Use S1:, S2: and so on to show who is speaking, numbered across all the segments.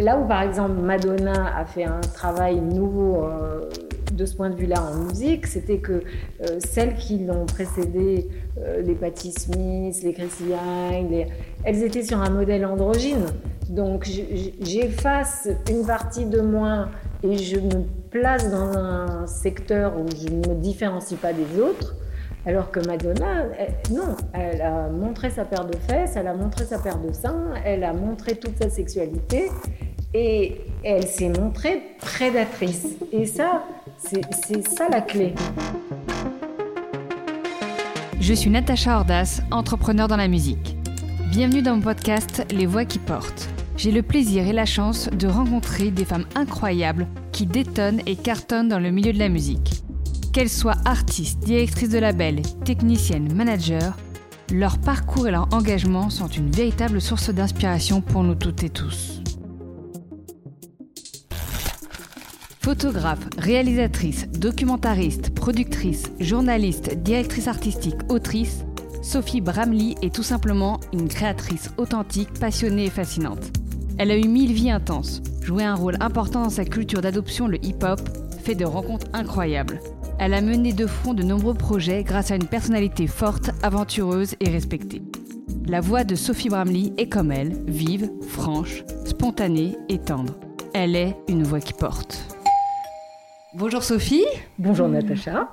S1: Là où par exemple Madonna a fait un travail nouveau euh, de ce point de vue-là en musique, c'était que euh, celles qui l'ont précédé, euh, les Patti Smith, les Chrissy Hynde, elles étaient sur un modèle androgyne. Donc j'efface une partie de moi et je me place dans un secteur où je ne me différencie pas des autres. Alors que Madonna, non, elle a montré sa paire de fesses, elle a montré sa paire de seins, elle a montré toute sa sexualité et elle s'est montrée prédatrice. Et ça, c'est ça la clé.
S2: Je suis Natacha Ordas, entrepreneur dans la musique. Bienvenue dans mon podcast Les Voix qui portent. J'ai le plaisir et la chance de rencontrer des femmes incroyables qui détonnent et cartonnent dans le milieu de la musique. Qu'elles soient artistes, directrices de label, techniciennes, managers, leur parcours et leur engagement sont une véritable source d'inspiration pour nous toutes et tous. Photographe, réalisatrice, documentariste, productrice, journaliste, directrice artistique, autrice, Sophie Bramley est tout simplement une créatrice authentique, passionnée et fascinante. Elle a eu mille vies intenses, joué un rôle important dans sa culture d'adoption, le hip-hop, fait de rencontres incroyables. Elle a mené de front de nombreux projets grâce à une personnalité forte, aventureuse et respectée. La voix de Sophie Bramley est comme elle, vive, franche, spontanée et tendre. Elle est une voix qui porte. Bonjour Sophie.
S1: Bonjour Natacha.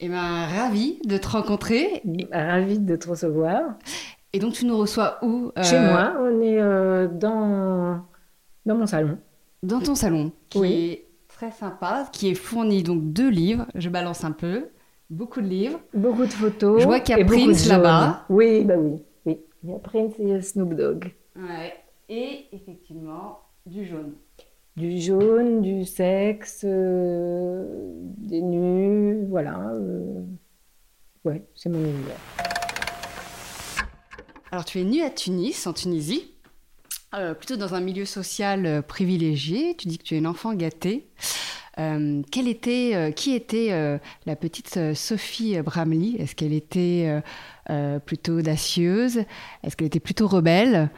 S2: Et eh ben, ravie de te rencontrer.
S1: Ravie de te recevoir.
S2: Et donc, tu nous reçois où
S1: euh, Chez moi, on est euh, dans, dans mon salon.
S2: Dans ton salon, qui est très sympa, qui est fourni donc de livres. Je balance un peu. Beaucoup de livres.
S1: Beaucoup de photos.
S2: Je vois qu'il y a Prince là-bas.
S1: Oui, bah oui, oui. Il y a Prince et Snoop Dogg.
S2: Ouais. Et effectivement, du jaune
S1: du jaune, du sexe, euh, des nus, voilà. Euh, ouais, c'est mon univers.
S2: Alors tu es nue à Tunis, en Tunisie, euh, plutôt dans un milieu social privilégié. Tu dis que tu es une enfant gâtée. qui était la petite Sophie Bramley? Est-ce qu'elle était plutôt audacieuse? Est-ce qu'elle était plutôt rebelle?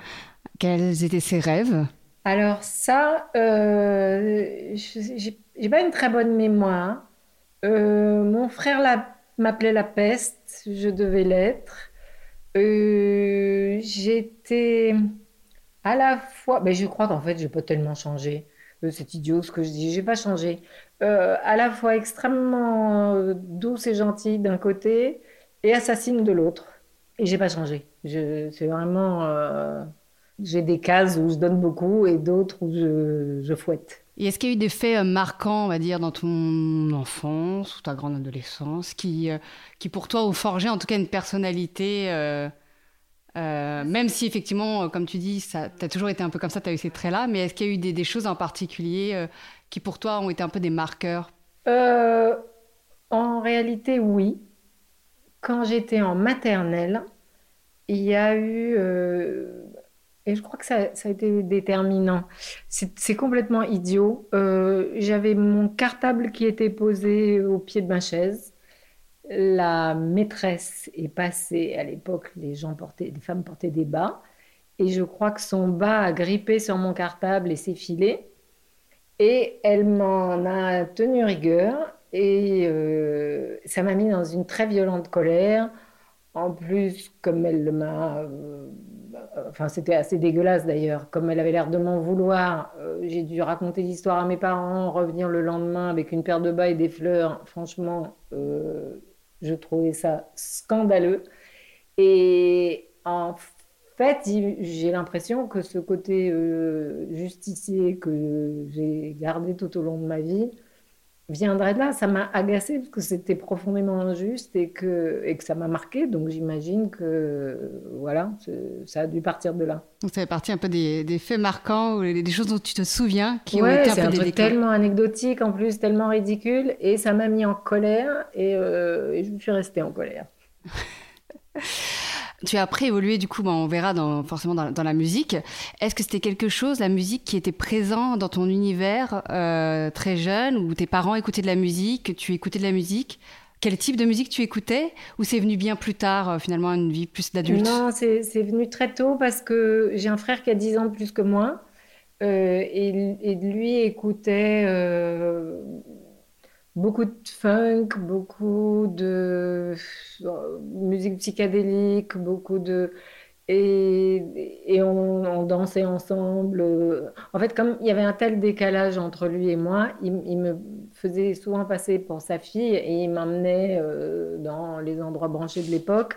S2: Quels étaient ses rêves?
S1: Alors ça, euh, j'ai pas une très bonne mémoire. Euh, mon frère m'appelait la peste, je devais l'être. Euh, j'étais à la fois, mais je crois qu'en fait, j'ai pas tellement changé. C'est idiot ce que je dis, j'ai pas changé. à la fois extrêmement douce et gentille d'un côté et assassine de l'autre. Et j'ai pas changé. C'est vraiment j'ai des cases où je donne beaucoup et d'autres où je, fouette.
S2: Et est-ce qu'il y a eu des faits euh, marquants, on va dire, dans ton enfance ou ta grande adolescence qui, euh, qui pour toi ont forgé en tout cas une personnalité euh, même si effectivement, comme tu dis, tu as toujours été un peu comme ça, tu as eu ces traits-là, mais est-ce qu'il y a eu des, choses en particulier qui pour toi ont été un peu des marqueurs?
S1: En réalité, oui. Quand j'étais en maternelle, il y a eu et je crois que ça, a été déterminant. C'est complètement idiot. Euh, j'avais mon cartable qui était posé au pied de ma chaise. La maîtresse est passée. À l'époque, les femmes portaient des bas. Et je crois que son bas a grippé sur mon cartable et s'est filé. Et elle m'en a tenu rigueur. Et euh, ça m'a mis dans une très violente colère. En plus, comme elle m'a euh, enfin c'était assez dégueulasse d'ailleurs, comme elle avait l'air de m'en vouloir, euh, j'ai dû raconter l'histoire à mes parents, revenir le lendemain avec une paire de bas et des fleurs. Franchement, euh, je trouvais ça scandaleux. Et en fait, j'ai l'impression que ce côté euh, justicier que j'ai gardé tout au long de ma vie, viendrait de là. Ça m'a agacé parce que c'était profondément injuste et que, et que ça m'a marqué. Donc j'imagine que voilà, ça a dû partir de là.
S2: Donc ça fait partie un peu des, des faits marquants ou des choses dont tu te souviens qui ont été un
S1: truc tellement anecdotique en plus, tellement ridicule et ça m'a mis en colère et, euh, et je suis restée en colère.
S2: Tu as après évolué, du coup, on verra forcément dans, la musique. Est-ce que c'était quelque chose, la musique, qui était présent dans ton univers euh, très jeune, où tes parents écoutaient de la musique, tu écoutais de la musique? Quel type de musique tu écoutais? Ou c'est venu bien plus tard, euh, finalement, une vie plus d'adulte?
S1: Non, c'est venu très tôt parce que j'ai un frère qui a 10 ans de plus que moi. et, lui écoutait beaucoup de funk, beaucoup de musique psychédélique, beaucoup de et, et on, dansait ensemble. En fait, comme il y avait un tel décalage entre lui et moi, il, me faisait souvent passer pour sa fille et il m'emmenait euh, dans les endroits branchés de l'époque.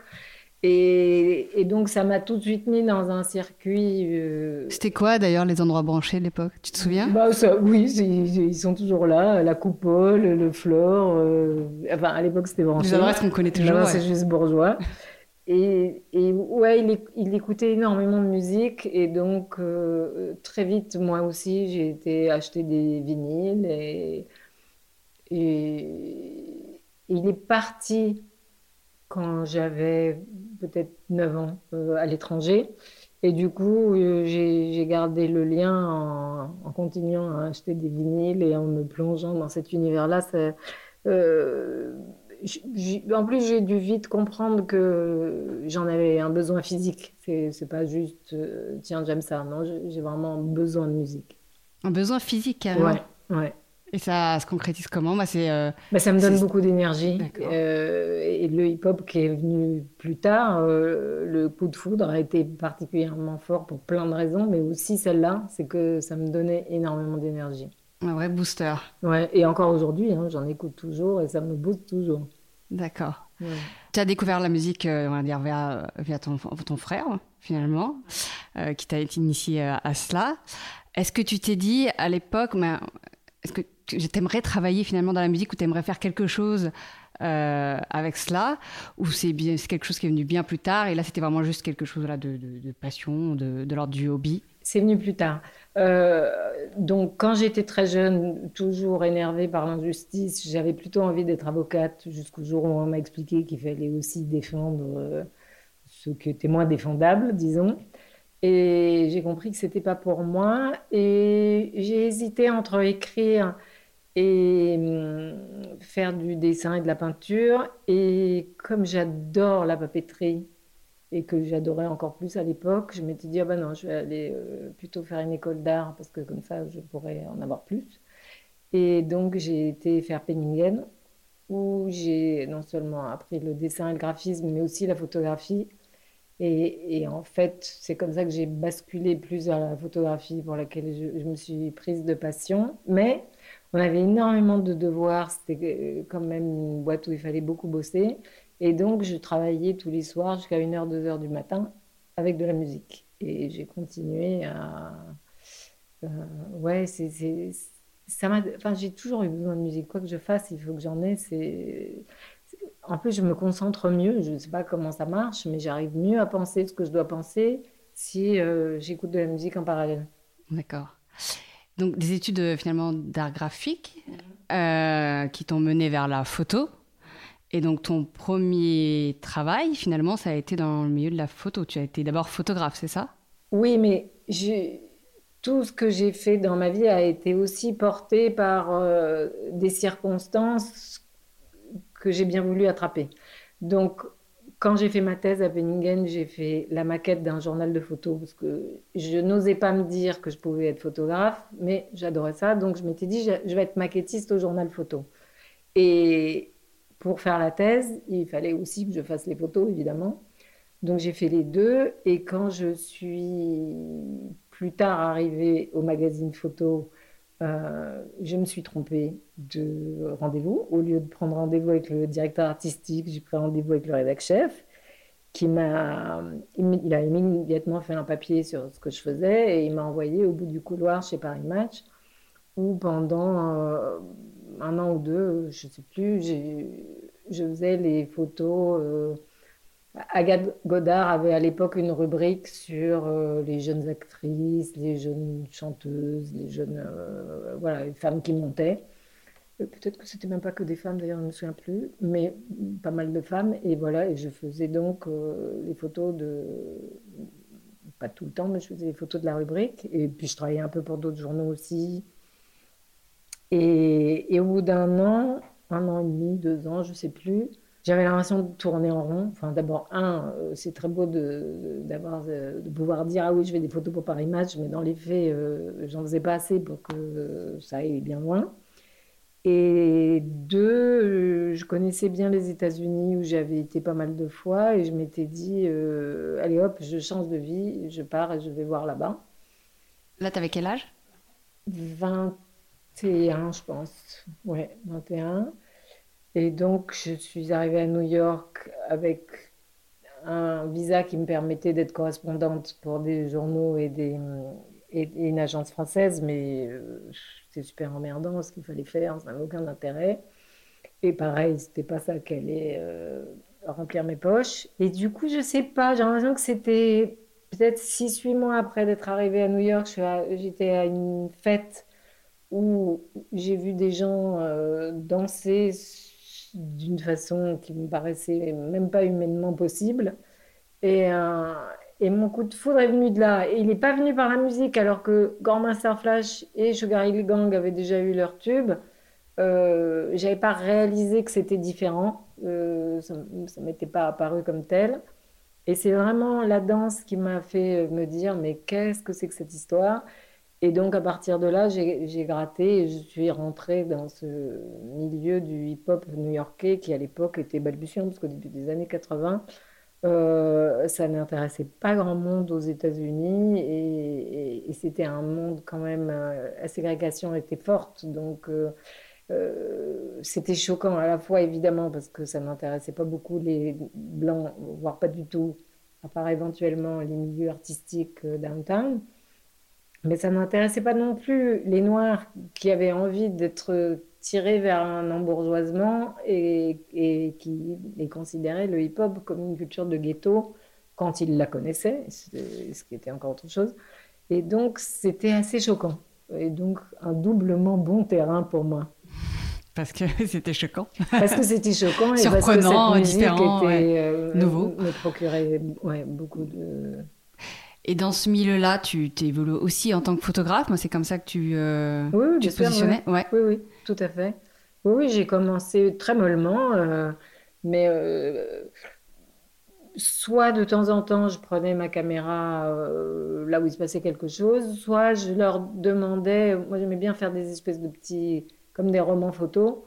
S1: Et, donc, ça m'a tout de suite mis dans un circuit.
S2: Euh, C'était quoi d'ailleurs les endroits branchés de l'époque? Tu te souviens?
S1: Bah, Oui, ils, sont toujours là. La coupole, le flore. Euh, enfin, à l'époque, c'était branché.
S2: Les adresses qu'on connaît toujours.
S1: C'est juste bourgeois. Et, ouais, il, il, écoutait énormément de musique et donc euh, très vite, moi aussi, j'ai été acheter des vinyles et, et, il est parti quand j'avais peut-être 9 ans euh, à l'étranger. Et du coup, euh, j'ai gardé le lien en, en, continuant à acheter des vinyles et en me plongeant dans cet univers-là en plus, j'ai dû vite comprendre que j'en avais un besoin physique. C'est pas juste, euh, tiens, j'aime ça. Non, j'ai vraiment besoin de musique.
S2: Un besoin physique, carrément
S1: Ouais, ouais.
S2: Et ça se concrétise comment? Bah, c'est,
S1: euh, bah, Ça me donne beaucoup d'énergie. Euh, et le hip-hop qui est venu plus tard, le coup de foudre a été particulièrement fort pour plein de raisons, mais aussi celle-là, c'est que ça me donnait énormément d'énergie.
S2: Un vrai booster.
S1: Ouais, et encore aujourd'hui, hein, j'en écoute toujours et ça me booste toujours.
S2: D'accord. Tu as découvert la musique, euh, on va dire, via, via ton, ton, frère, finalement, euh, qui t'a initié à, à cela. Est-ce que tu t'es dit à l'époque, est-ce que tu aimerais travailler finalement dans la musique ou tu aimerais faire quelque chose euh, avec cela Ou c'est quelque chose qui est venu bien plus tard et là c'était vraiment juste quelque chose là, de, passion, de, de l'ordre du hobby?
S1: C'est venu plus tard. Euh, donc, quand j'étais très jeune, toujours énervée par l'injustice, j'avais plutôt envie d'être avocate jusqu'au jour où on m'a expliqué qu'il fallait aussi défendre euh, ce qui était moins défendable, disons. Et j'ai compris que c'était pas pour moi. Et j'ai hésité entre écrire et hum, faire du dessin et de la peinture. Et comme j'adore la papeterie, et que j'adorais encore plus à l'époque, je m'étais dit, ah ben non, je vais aller euh, plutôt faire une école d'art parce que comme ça, je pourrais en avoir plus. Et donc, j'ai été faire Penningen, où j'ai non seulement appris le dessin et le graphisme, mais aussi la photographie. Et, en fait, c'est comme ça que j'ai basculé plus vers la photographie, pour laquelle je, je, me suis prise de passion. Mais on avait énormément de devoirs, c'était euh, quand même une boîte où il fallait beaucoup bosser. Et donc, je travaillais tous les soirs jusqu'à 1h, 2h du matin avec de la musique. Et j'ai continué à. Euh, ouais, c'est. Enfin, j'ai toujours eu besoin de musique. Quoi que je fasse, il faut que j'en ai. En plus, je me concentre mieux. Je ne sais pas comment ça marche, mais j'arrive mieux à penser ce que je dois penser si euh, j'écoute de la musique en parallèle.
S2: D'accord. Donc, des études euh, finalement d'art graphique qui t'ont mené vers la photo. Et donc ton premier travail, finalement, ça a été dans le milieu de la photo. Tu as été d'abord photographe, c'est ça?
S1: Oui, mais tout ce que j'ai fait dans ma vie a été aussi porté par euh, des circonstances que j'ai bien voulu attraper. Donc, quand j'ai fait ma thèse à Penningen, j'ai fait la maquette d'un journal de photos parce que je n'osais pas me dire que je pouvais être photographe, mais j'adorais ça. Donc, je m'étais dit, je vais être maquettiste au journal photo. Et, pour faire la thèse, il fallait aussi que je fasse les photos, évidemment. Donc j'ai fait les deux. Et quand je suis plus tard arrivée au magazine photo, euh, je me suis trompée de rendez-vous. Au lieu de prendre rendez-vous avec le directeur artistique, j'ai pris rendez-vous avec le rédacteur chef qui m'a, il a immédiatement fait un papier sur ce que je faisais et il m'a envoyé au bout du couloir chez Paris Match où pendant euh, un an ou deux, je ne sais plus, je faisais les photos. Euh, Agathe Godard avait à l'époque une rubrique sur euh, les jeunes actrices, les jeunes chanteuses, les jeunes euh, voilà, les femmes qui montaient. Peut-être que c'était même pas que des femmes, d'ailleurs, je ne me souviens plus, mais pas mal de femmes. Et voilà, et je faisais donc les photos de, pas tout le temps, mais je faisais les photos de la rubrique. Et puis je travaillais un peu pour d'autres journaux aussi. Et, au bout d'un an, un an et demi, deux ans, je ne sais plus, j'avais l'impression de tourner en rond. Enfin, d'abord, un, euh, c'est très beau de, d'avoir, euh, de pouvoir dire Ah oui, je fais des photos pour Paris Match, mais dans les faits, euh, j'en faisais pas assez pour que ça aille bien loin. Et deux, je connaissais bien les États-Unis où j'avais été pas mal de fois et je m'étais dit Allez hop, je change de vie, je pars et je vais voir là-bas.
S2: Là, tu avais quel âge?
S1: 21, je pense. Ouais, 21. Et donc, je suis arrivée à New York avec un visa qui me permettait d'être correspondante pour des journaux et, des, et, une agence française, mais euh, c'était super emmerdant ce qu'il fallait faire, ça n'avait aucun intérêt. Et pareil, c'était pas ça qui allait euh, remplir mes poches. Et du coup, je sais pas, j'ai l'impression que c'était peut-être 6-8 mois après d'être arrivée à New York, j'étais à une fête où j'ai vu des gens euh, danser d'une façon qui me paraissait même pas humainement possible. Et, euh, et mon coup de foudre est venu de là. Et il n'est pas venu par la musique, alors que Master Flash et Sugar Hill Gang avaient déjà eu leur tube. Euh, j'avais pas réalisé que c'était différent. Euh, ça ne m'était pas apparu comme tel. Et c'est vraiment la danse qui m'a fait me dire, mais qu'est-ce que c'est que cette histoire? Et donc, à partir de là, j'ai gratté et je suis rentrée dans ce milieu du hip-hop new-yorkais qui, à l'époque, était balbutiant, parce qu'au début des années 80, euh, ça n'intéressait pas grand monde aux États-Unis et, c'était un monde quand même, euh, la ségrégation était forte. Donc, euh, c'était choquant à la fois, évidemment, parce que ça n'intéressait pas beaucoup les Blancs, voire pas du tout, à part éventuellement les milieux artistiques downtown. Mais ça n'intéressait pas non plus les Noirs qui avaient envie d'être tirés vers un embourgeoisement et, et qui considéraient le hip-hop comme une culture de ghetto quand ils la connaissaient, ce qui était encore autre chose. Et donc, c'était assez choquant. Et donc, un doublement bon terrain pour moi.
S2: Parce que c'était choquant.
S1: Parce que c'était choquant et
S2: Surprenant,
S1: parce que cette
S2: différent,
S1: était, euh, nouveau. Me procurait ouais, beaucoup de
S2: et dans ce milieu-là, tu t'évolues aussi en tant que photographe. Moi, c'est comme ça que tu, euh,
S1: oui,
S2: te positionnais.
S1: Oui. oui, oui, tout à fait. Oui, oui j'ai commencé très mollement, euh, mais euh, soit de temps en temps, je prenais ma caméra là où il se passait quelque chose, soit je leur demandais. Moi, j'aimais bien faire des espèces de petits, comme des romans photos.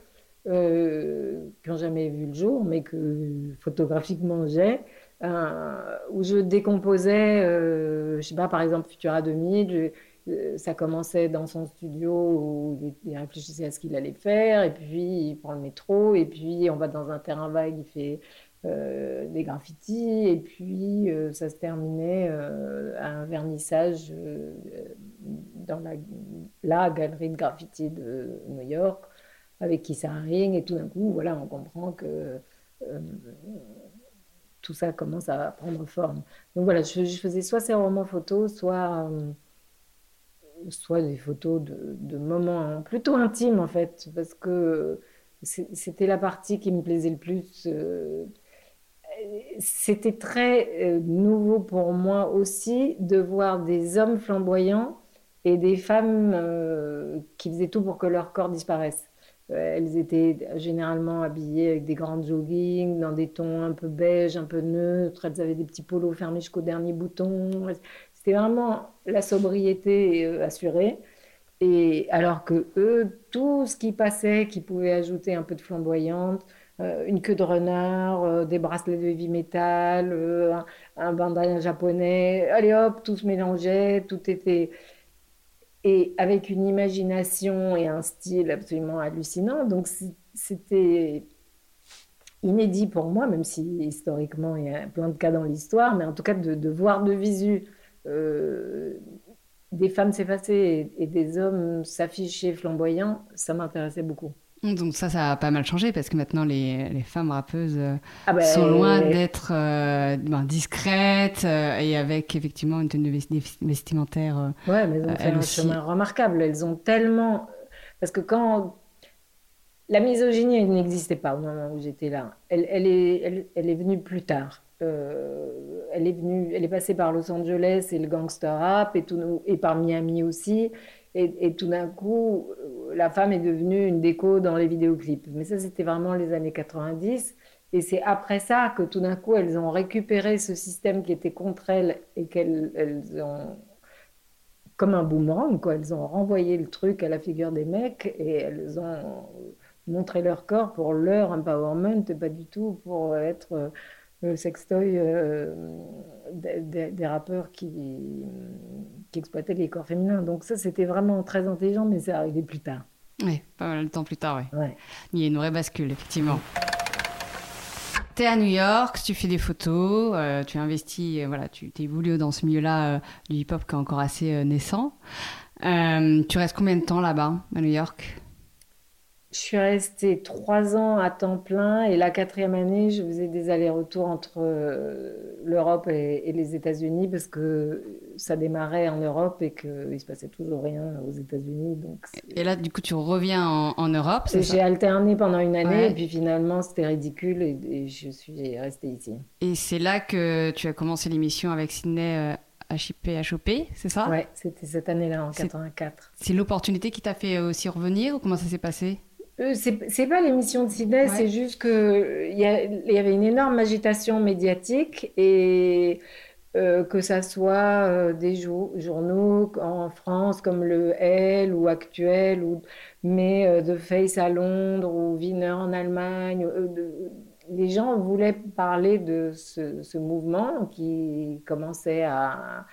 S1: qui n'ont jamais vu le jour, mais que photographiquement j'ai. Euh, où je décomposais, euh, je sais pas, par exemple Futura 2000, euh, ça commençait dans son studio où il, réfléchissait à ce qu'il allait faire, et puis il prend le métro, et puis on va dans un terrain vague, il fait des graffitis, et puis ça se terminait à un vernissage dans la, galerie de graffiti de New York, avec Kissa Ring, et tout d'un coup, voilà, on comprend que tout ça commence à prendre forme. Donc voilà, je, faisais soit ces romans photos, soit, euh, soit des photos de, moments plutôt intimes en fait, parce que c'était la partie qui me plaisait le plus. Euh, c'était très euh, nouveau pour moi aussi de voir des hommes flamboyants et des femmes qui faisaient tout pour que leur corps disparaisse. Euh, elles étaient généralement habillées avec des grandes joggings, dans des tons un peu beige, un peu neutres. Elles avaient des petits polos fermés jusqu'au dernier bouton. C'était vraiment la sobriété euh, assurée. Et alors que eux, tout ce qui passait, qui pouvait ajouter un peu de flamboyante, euh, une queue de renard, des bracelets de heavy metal, un, un bandana japonais, allez hop, tout se mélangeait, tout était et avec une imagination et un style absolument hallucinant. Donc c'était inédit pour moi, même si historiquement il y a plein de cas dans l'histoire, mais en tout cas de, voir de visu euh, des femmes s'effacer et, des hommes s'afficher flamboyants, ça m'intéressait beaucoup.
S2: Donc ça, ça a pas mal changé parce que maintenant les, les femmes rappeuses euh, ah ben, sont loin d'être euh, ben, discrètes euh, et avec effectivement une tenue vestimentaire.
S1: ouais, mais elles ont fait un chemin remarquable. Elles ont tellement parce que quand la misogynie n'existait pas au moment où j'étais là, elle, elle, est, elle, elle, est venue plus tard. elle est venue, elle est passée par Los Angeles et le gangster rap et, tout, et par Miami aussi. Et, tout d'un coup, euh, la femme est devenue une déco dans les vidéoclips. Mais ça, c'était vraiment les années 90. Et c'est après ça que tout d'un coup, elles ont récupéré ce système qui était contre elles et qu'elles elles ont, comme un boomerang, quoi, elles ont renvoyé le truc à la figure des mecs et elles ont montré leur corps pour leur empowerment et pas du tout pour être euh, le sextoy euh, des, des, rappeurs qui, qui exploitaient les corps féminins. Donc ça, c'était vraiment très intelligent, mais c'est arrivé plus tard.
S2: Oui, pas mal de temps plus tard,
S1: oui. Ouais.
S2: Il y a une vraie bascule, effectivement. Tu es à New York, tu fais des photos, euh, tu investis, euh, voilà, tu évolué dans ce milieu-là euh, du hip-hop qui est encore assez naissant. tu restes combien de temps là-bas, à New York?
S1: Je suis restée trois ans à temps plein et la quatrième année, je faisais des allers-retours entre euh, l'Europe et, les États-Unis parce que ça démarrait en Europe et qu'il se passait toujours rien aux États-Unis. Donc
S2: et là, du coup, tu reviens en, Europe
S1: J'ai alterné pendant une année et puis finalement, c'était ridicule et, je suis restée ici.
S2: Et c'est là que tu as commencé l'émission avec Sydney HIP, HOP, c'est ça?
S1: Ouais, c'était cette année-là, en 84.
S2: C'est l'opportunité qui t'a fait aussi revenir ou comment ça s'est passé?
S1: euh, c'est pas l'émission de Sydney, c'est juste que il y, y, avait une énorme agitation médiatique et euh, que ça soit euh, des journaux en France comme le L ou Actuel, ou, mais de Face à Londres ou Wiener en Allemagne, les gens voulaient parler de ce, ce mouvement qui commençait à,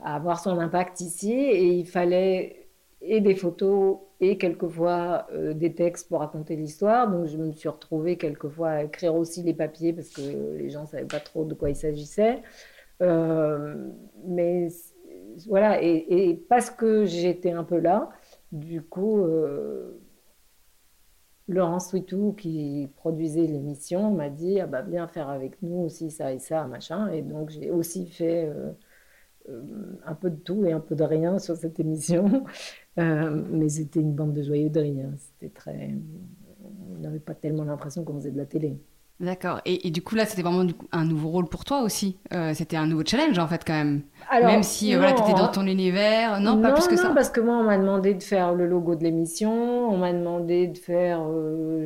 S1: à, avoir son impact ici et il fallait et des photos et quelquefois euh, des textes pour raconter l'histoire. Donc je me suis retrouvée quelquefois à écrire aussi les papiers parce que les gens ne savaient pas trop de quoi il s'agissait. Euh, mais voilà, et, parce que j'étais un peu là, du coup, euh, Laurence Switou, qui produisait l'émission, m'a dit Ah bah, viens faire avec nous aussi ça et ça, machin. Et donc j'ai aussi fait un peu de tout et un peu de rien sur cette émission. Euh, mais c'était une bande de joyeux de rien. C'était très. On n'avait pas tellement l'impression qu'on faisait de la télé.
S2: D'accord. Et, du coup, là, c'était vraiment un nouveau rôle pour toi aussi. Euh, c'était un nouveau challenge, en fait, quand même. même si euh, voilà, tu étais dans ton univers. Non, pas plus que
S1: non,
S2: ça.
S1: parce que moi, on m'a demandé de faire le logo de l'émission. On m'a demandé de faire,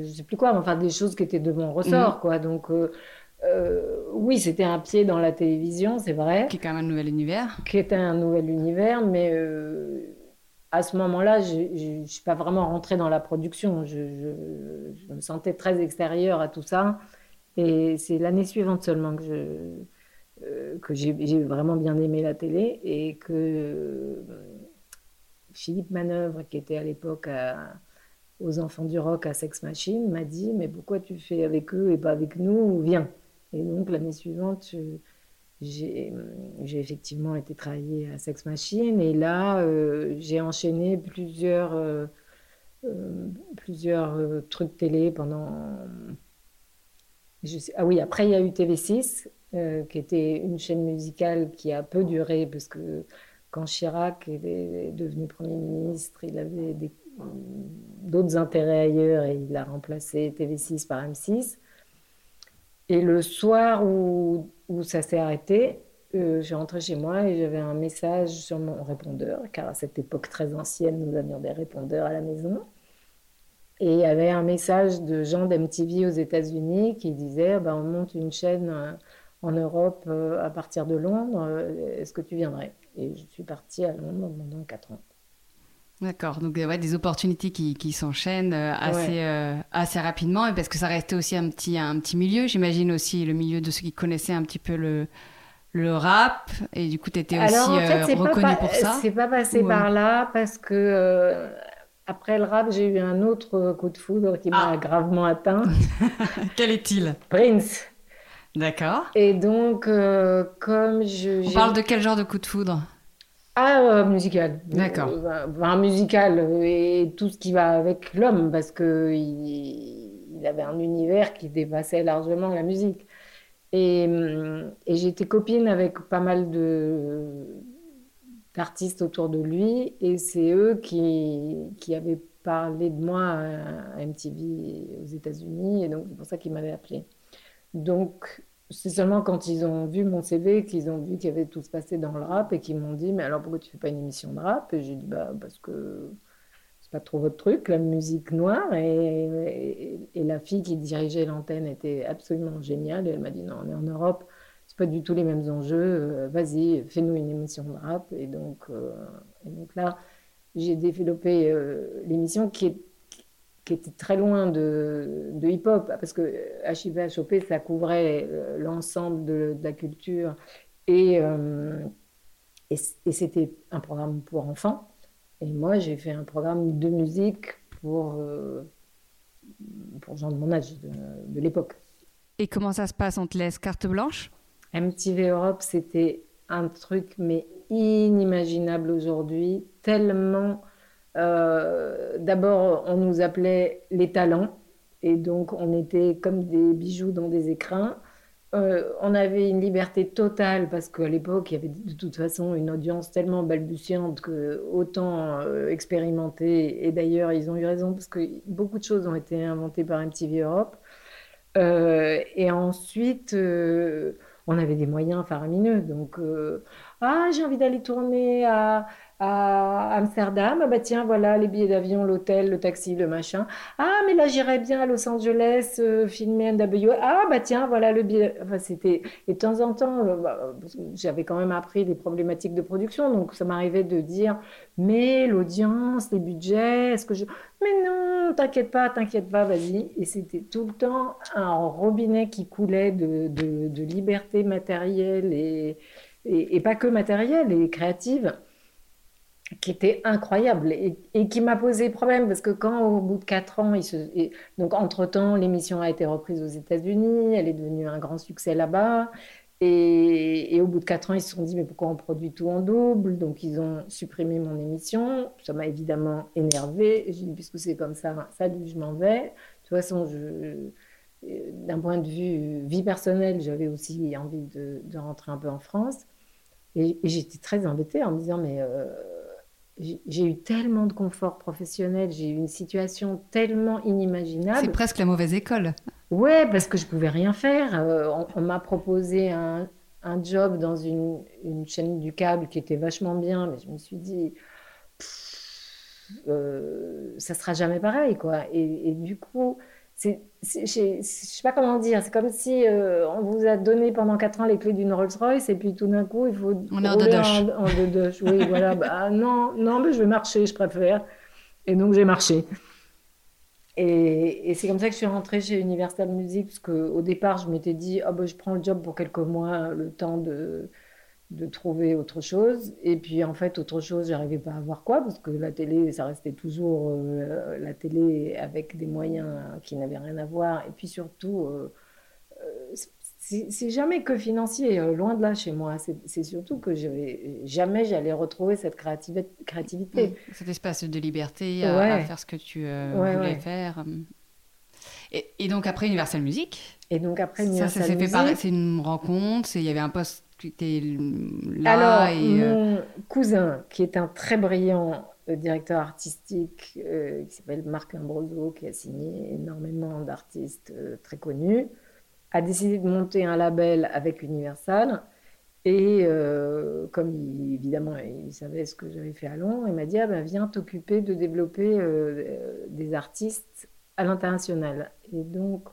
S1: je sais plus quoi, enfin, des choses qui étaient de mon ressort, mhm. quoi. Donc. oui, c'était un pied dans la télévision, c'est vrai.
S2: Qui est quand même un nouvel univers.
S1: Qui était un nouvel univers, mais à ce moment-là, je ne suis pas vraiment rentrée dans la production. Je, me sentais très extérieure à tout ça. Et c'est l'année suivante seulement que euh, j'ai, vraiment bien aimé la télé et que euh, Philippe Manœuvre, qui était à l'époque aux Enfants du Rock à Sex Machine, m'a dit Mais pourquoi tu fais avec eux et pas avec nous? Viens. Et donc l'année suivante, je, j'ai effectivement été travailler à Sex Machine et là, euh, j'ai enchaîné plusieurs, euh, euh, plusieurs trucs télé pendant. Ah oui, après, il y a eu TV6, qui était une chaîne musicale qui a peu duré parce que quand Chirac est devenu Premier ministre, il avait d'autres intérêts ailleurs et il a remplacé TV6 par M6. Et le soir où, où ça s'est arrêté, euh, j'ai rentré chez moi et j'avais un message sur mon répondeur, car à cette époque très ancienne, nous avions des répondeurs à la maison. Et il y avait un message de Jean d'MTV aux États-Unis qui disait ben, On monte une chaîne euh, en Europe euh, à partir de Londres, est-ce que tu viendrais? Et je suis partie à Londres pendant 4 ans.
S2: D'accord, donc ouais, des opportunités qui, qui s'enchaînent euh, assez, euh, assez rapidement, et parce que ça restait aussi un petit, un petit milieu, j'imagine aussi le milieu de ceux qui connaissaient un petit peu le, le rap, et du coup tu étais aussi euh, reconnu pour ça.
S1: C'est pas passé par là, parce que après le rap, j'ai eu un autre coup de foudre qui m'a ah. gravement atteint.
S2: Quel est-il?
S1: Prince.
S2: D'accord.
S1: Et donc, comme je...
S2: On parle de quel genre de coup de foudre?
S1: Ah, euh, musical.
S2: D'accord.
S1: Euh, un musical et tout ce qui va avec l'homme, parce que il, avait un univers qui dépassait largement la musique. Et, et j'étais copine avec pas mal de d'artistes autour de lui, et c'est eux qui, qui avaient parlé de moi à MTV aux États-Unis, et donc c'est pour ça qu'ils m'avaient appelé. Donc c'est seulement quand ils ont vu mon CV qu'ils ont vu qu'il y avait tout se passé dans le rap et qu'ils m'ont dit mais alors pourquoi tu fais pas une émission de rap? Et j'ai dit bah parce que c'est pas trop votre truc, la musique noire. Et, et, la fille qui dirigeait l'antenne était absolument géniale. Et elle m'a dit non, on est en Europe, c'est pas du tout les mêmes enjeux. Euh, vas-y, fais-nous une émission de rap. Et donc, euh, et donc là, j'ai développé euh, l'émission qui, est, qui était très loin de, de hip-hop, parce que HIP ça couvrait l'ensemble de, de, la culture. Et, et, et c'était un programme pour enfants. Et moi, j'ai fait un programme de musique pour, euh, pour gens de mon âge, de, l'époque.
S2: Et comment ça se passe On te laisse carte blanche?
S1: MTV Europe, c'était un truc, mais inimaginable aujourd'hui. Tellement. Euh, d'abord, on nous appelait les talents. Et donc, on était comme des bijoux dans des écrins. Euh, on avait une liberté totale parce qu'à l'époque, il y avait de toute façon une audience tellement balbutiante que autant euh, expérimenter. Et d'ailleurs, ils ont eu raison parce que beaucoup de choses ont été inventées par MTV Europe. Et ensuite, on avait des moyens faramineux. Donc, ah, j'ai envie d'aller tourner à, Amsterdam. Ah bah tiens, voilà les billets d'avion, l'hôtel, le taxi, le machin. Ah, mais là j'irais bien à Los Angeles euh, filmer NW. Ah bah tiens, voilà le billet. Enfin, c'était et de temps en temps, euh, bah, j'avais quand même appris des problématiques de production, donc ça m'arrivait de dire mais l'audience, les budgets, est-ce que je mais non, t'inquiète pas, t'inquiète pas, vas-y. Et c'était tout le temps un robinet qui coulait de, de, liberté matérielle et, et, pas que matérielle et créative qui était incroyable et, qui m'a posé problème parce que quand au bout de quatre ans, donc entre temps, l'émission a été reprise aux États-Unis, elle est devenue un grand succès là-bas. Et, au bout de quatre ans, ils se sont dit mais pourquoi on produit tout en double? Donc ils ont supprimé mon émission. Ça m'a évidemment énervé. J'ai dit puisque c'est comme ça, salut, je m'en vais. De toute façon, d'un point de vue vie personnelle, j'avais aussi envie de, rentrer un peu en France. Et, j'étais très embêtée en me disant mais euh, j'ai eu tellement de confort professionnel, j'ai eu une situation tellement inimaginable.
S2: C'est presque la mauvaise école.
S1: Ouais, parce que je pouvais rien faire. Euh, on, m'a proposé un, un, job dans une, une, chaîne du câble qui était vachement bien, mais je me suis dit, euh, ça sera jamais pareil, quoi. Et, et du coup, je ne sais pas comment dire, c'est comme si euh, on vous a donné pendant 4 ans les clés d'une Rolls-Royce et puis tout d'un coup, il faut
S2: on est en dodoche.
S1: En, en Oui, voilà. Bah, non, non, mais je vais marcher, je préfère. Et donc, j'ai marché. Et, et c'est comme ça que je suis rentrée chez Universal Music, parce qu'au départ, je m'étais dit, oh, bah, je prends le job pour quelques mois, le temps de, de trouver autre chose. Et puis en fait, autre chose, j'arrivais pas à voir quoi, parce que la télé, ça restait toujours euh, la télé avec des moyens qui n'avaient rien à voir. Et puis surtout, euh, euh, c'est jamais que financier, loin de là chez moi. C'est surtout que jamais j'allais retrouver cette créativité.
S2: cet espace de liberté à, faire ce que tu voulais faire. Et, et, donc après Universal Music
S1: Et donc après Universal
S2: Ça, ça s'est fait C'est une rencontre, il y avait un poste là
S1: Alors, mon euh, cousin, qui est un très brillant euh, directeur artistique, euh, qui s'appelle Marc Limbroso, qui a signé énormément d'artistes très connus, a décidé de monter un label avec Universal. Et comme évidemment il savait ce que j'avais fait à Londres, il m'a dit ah ben, viens t'occuper de développer des artistes à l'international. Et donc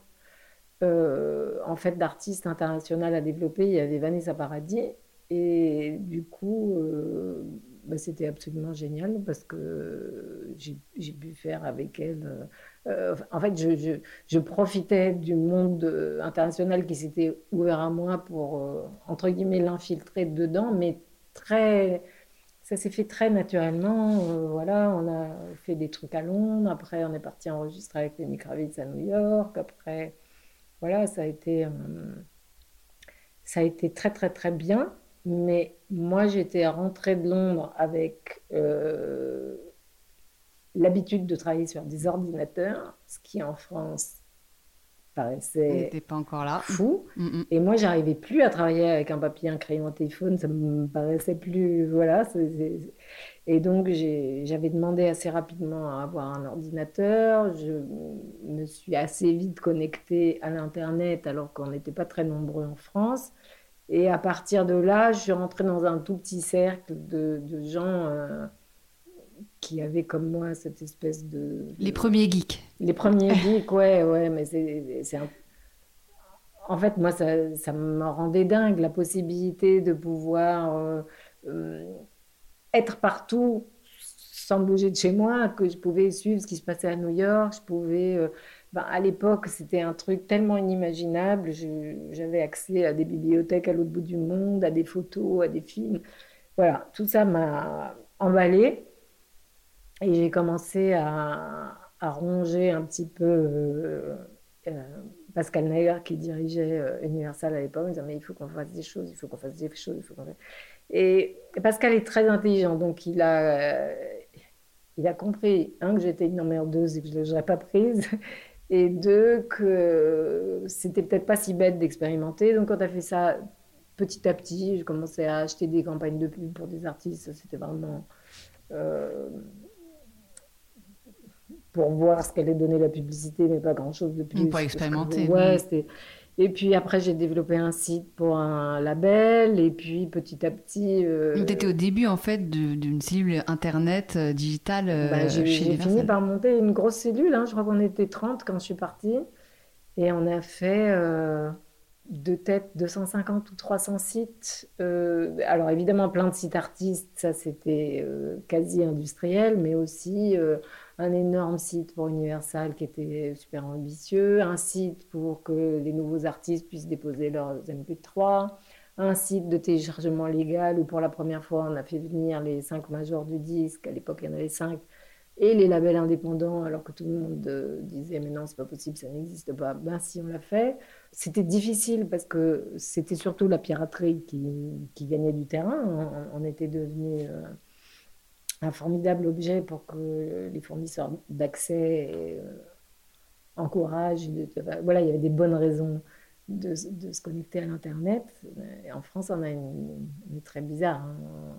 S1: euh, en fait d'artistes internationaux à développer. Il y avait Vanessa Paradis. Et du coup, euh, bah, c'était absolument génial parce que j'ai pu faire avec elle. Euh, en fait, je, profitais du monde international qui s'était ouvert à moi pour, entre guillemets, l'infiltrer dedans, mais très. Ça s'est fait très naturellement. voilà, on a fait des trucs à Londres. Après, on est parti enregistrer avec Lenny Kravitz à New York. Après, voilà, ça a été, euh, ça a été très très très bien. Mais moi, j'étais rentrée de Londres avec euh, l'habitude de travailler sur des ordinateurs, ce qui en France paraissait
S2: pas encore là.
S1: fou. Mm, mm. Et moi, j'arrivais plus à travailler avec un papier, un crayon, un téléphone. Ça me paraissait plus. Voilà. Et donc, j'avais demandé assez rapidement à avoir un ordinateur. Je me suis assez vite connectée à l'Internet alors qu'on n'était pas très nombreux en France. Et à partir de là, je suis rentrée dans un tout petit cercle de, gens euh, qui avaient comme moi cette espèce de...
S2: Les premiers geeks.
S1: Les premiers geeks, ouais, ouais, mais c'est un... En fait, moi, ça, ça, me rendait dingue, la possibilité de pouvoir euh, euh, être partout sans bouger de chez moi, que je pouvais suivre ce qui se passait à New York, je pouvais... Euh, ben, à l'époque, c'était un truc tellement inimaginable. J'avais accès à des bibliothèques à l'autre bout du monde, à des photos, à des films. Voilà, tout ça m'a emballé. Et j'ai commencé à, ronger un petit peu euh, euh, Pascal Nègre, qui dirigeait euh, Universal à l'époque. Il disait, mais il faut qu'on fasse des choses, il faut qu'on fasse des choses, il faut qu'on Et Pascal est très intelligent, donc il a, il a compris, un, que j'étais une emmerdeuse et que je ne l'aurais pas prise, et deux, que c'était peut-être pas si bête d'expérimenter. Donc quand on a fait ça petit à petit, j'ai commencé à acheter des campagnes de pub pour des artistes, c'était vraiment pour voir ce qu'allait donner la publicité, mais pas grand-chose de plus.
S2: Pour expérimenter.
S1: Ouais. Et puis après, j'ai développé un site pour un label. Et puis petit à petit.
S2: Euh... Tu étais au début en fait d'une cellule internet euh, digitale euh,
S1: bah, j'ai, J'ai fini par monter une grosse cellule. Hein. Je crois qu'on était 30 quand je suis partie. Et on a fait euh, de tête 250 ou 300 sites. alors évidemment, plein de sites artistes, ça c'était quasi industriel, mais aussi un énorme site pour Universal qui était super ambitieux, un site pour que les nouveaux artistes puissent déposer leurs MP3, un site de téléchargement légal où pour la première fois on a fait venir les cinq majors du disque, à l'époque il y en avait cinq, et les labels indépendants, alors que tout le monde euh, disait mais non, c'est pas possible, ça n'existe pas. Ben si, on l'a fait. C'était difficile parce que c'était surtout la piraterie qui, gagnait du terrain. On, était devenu euh, un formidable objet pour que les fournisseurs d'accès euh, encouragent. voilà, il y avait des bonnes raisons de, se connecter à l'Internet. en France, on, a une, est très bizarre. Hein.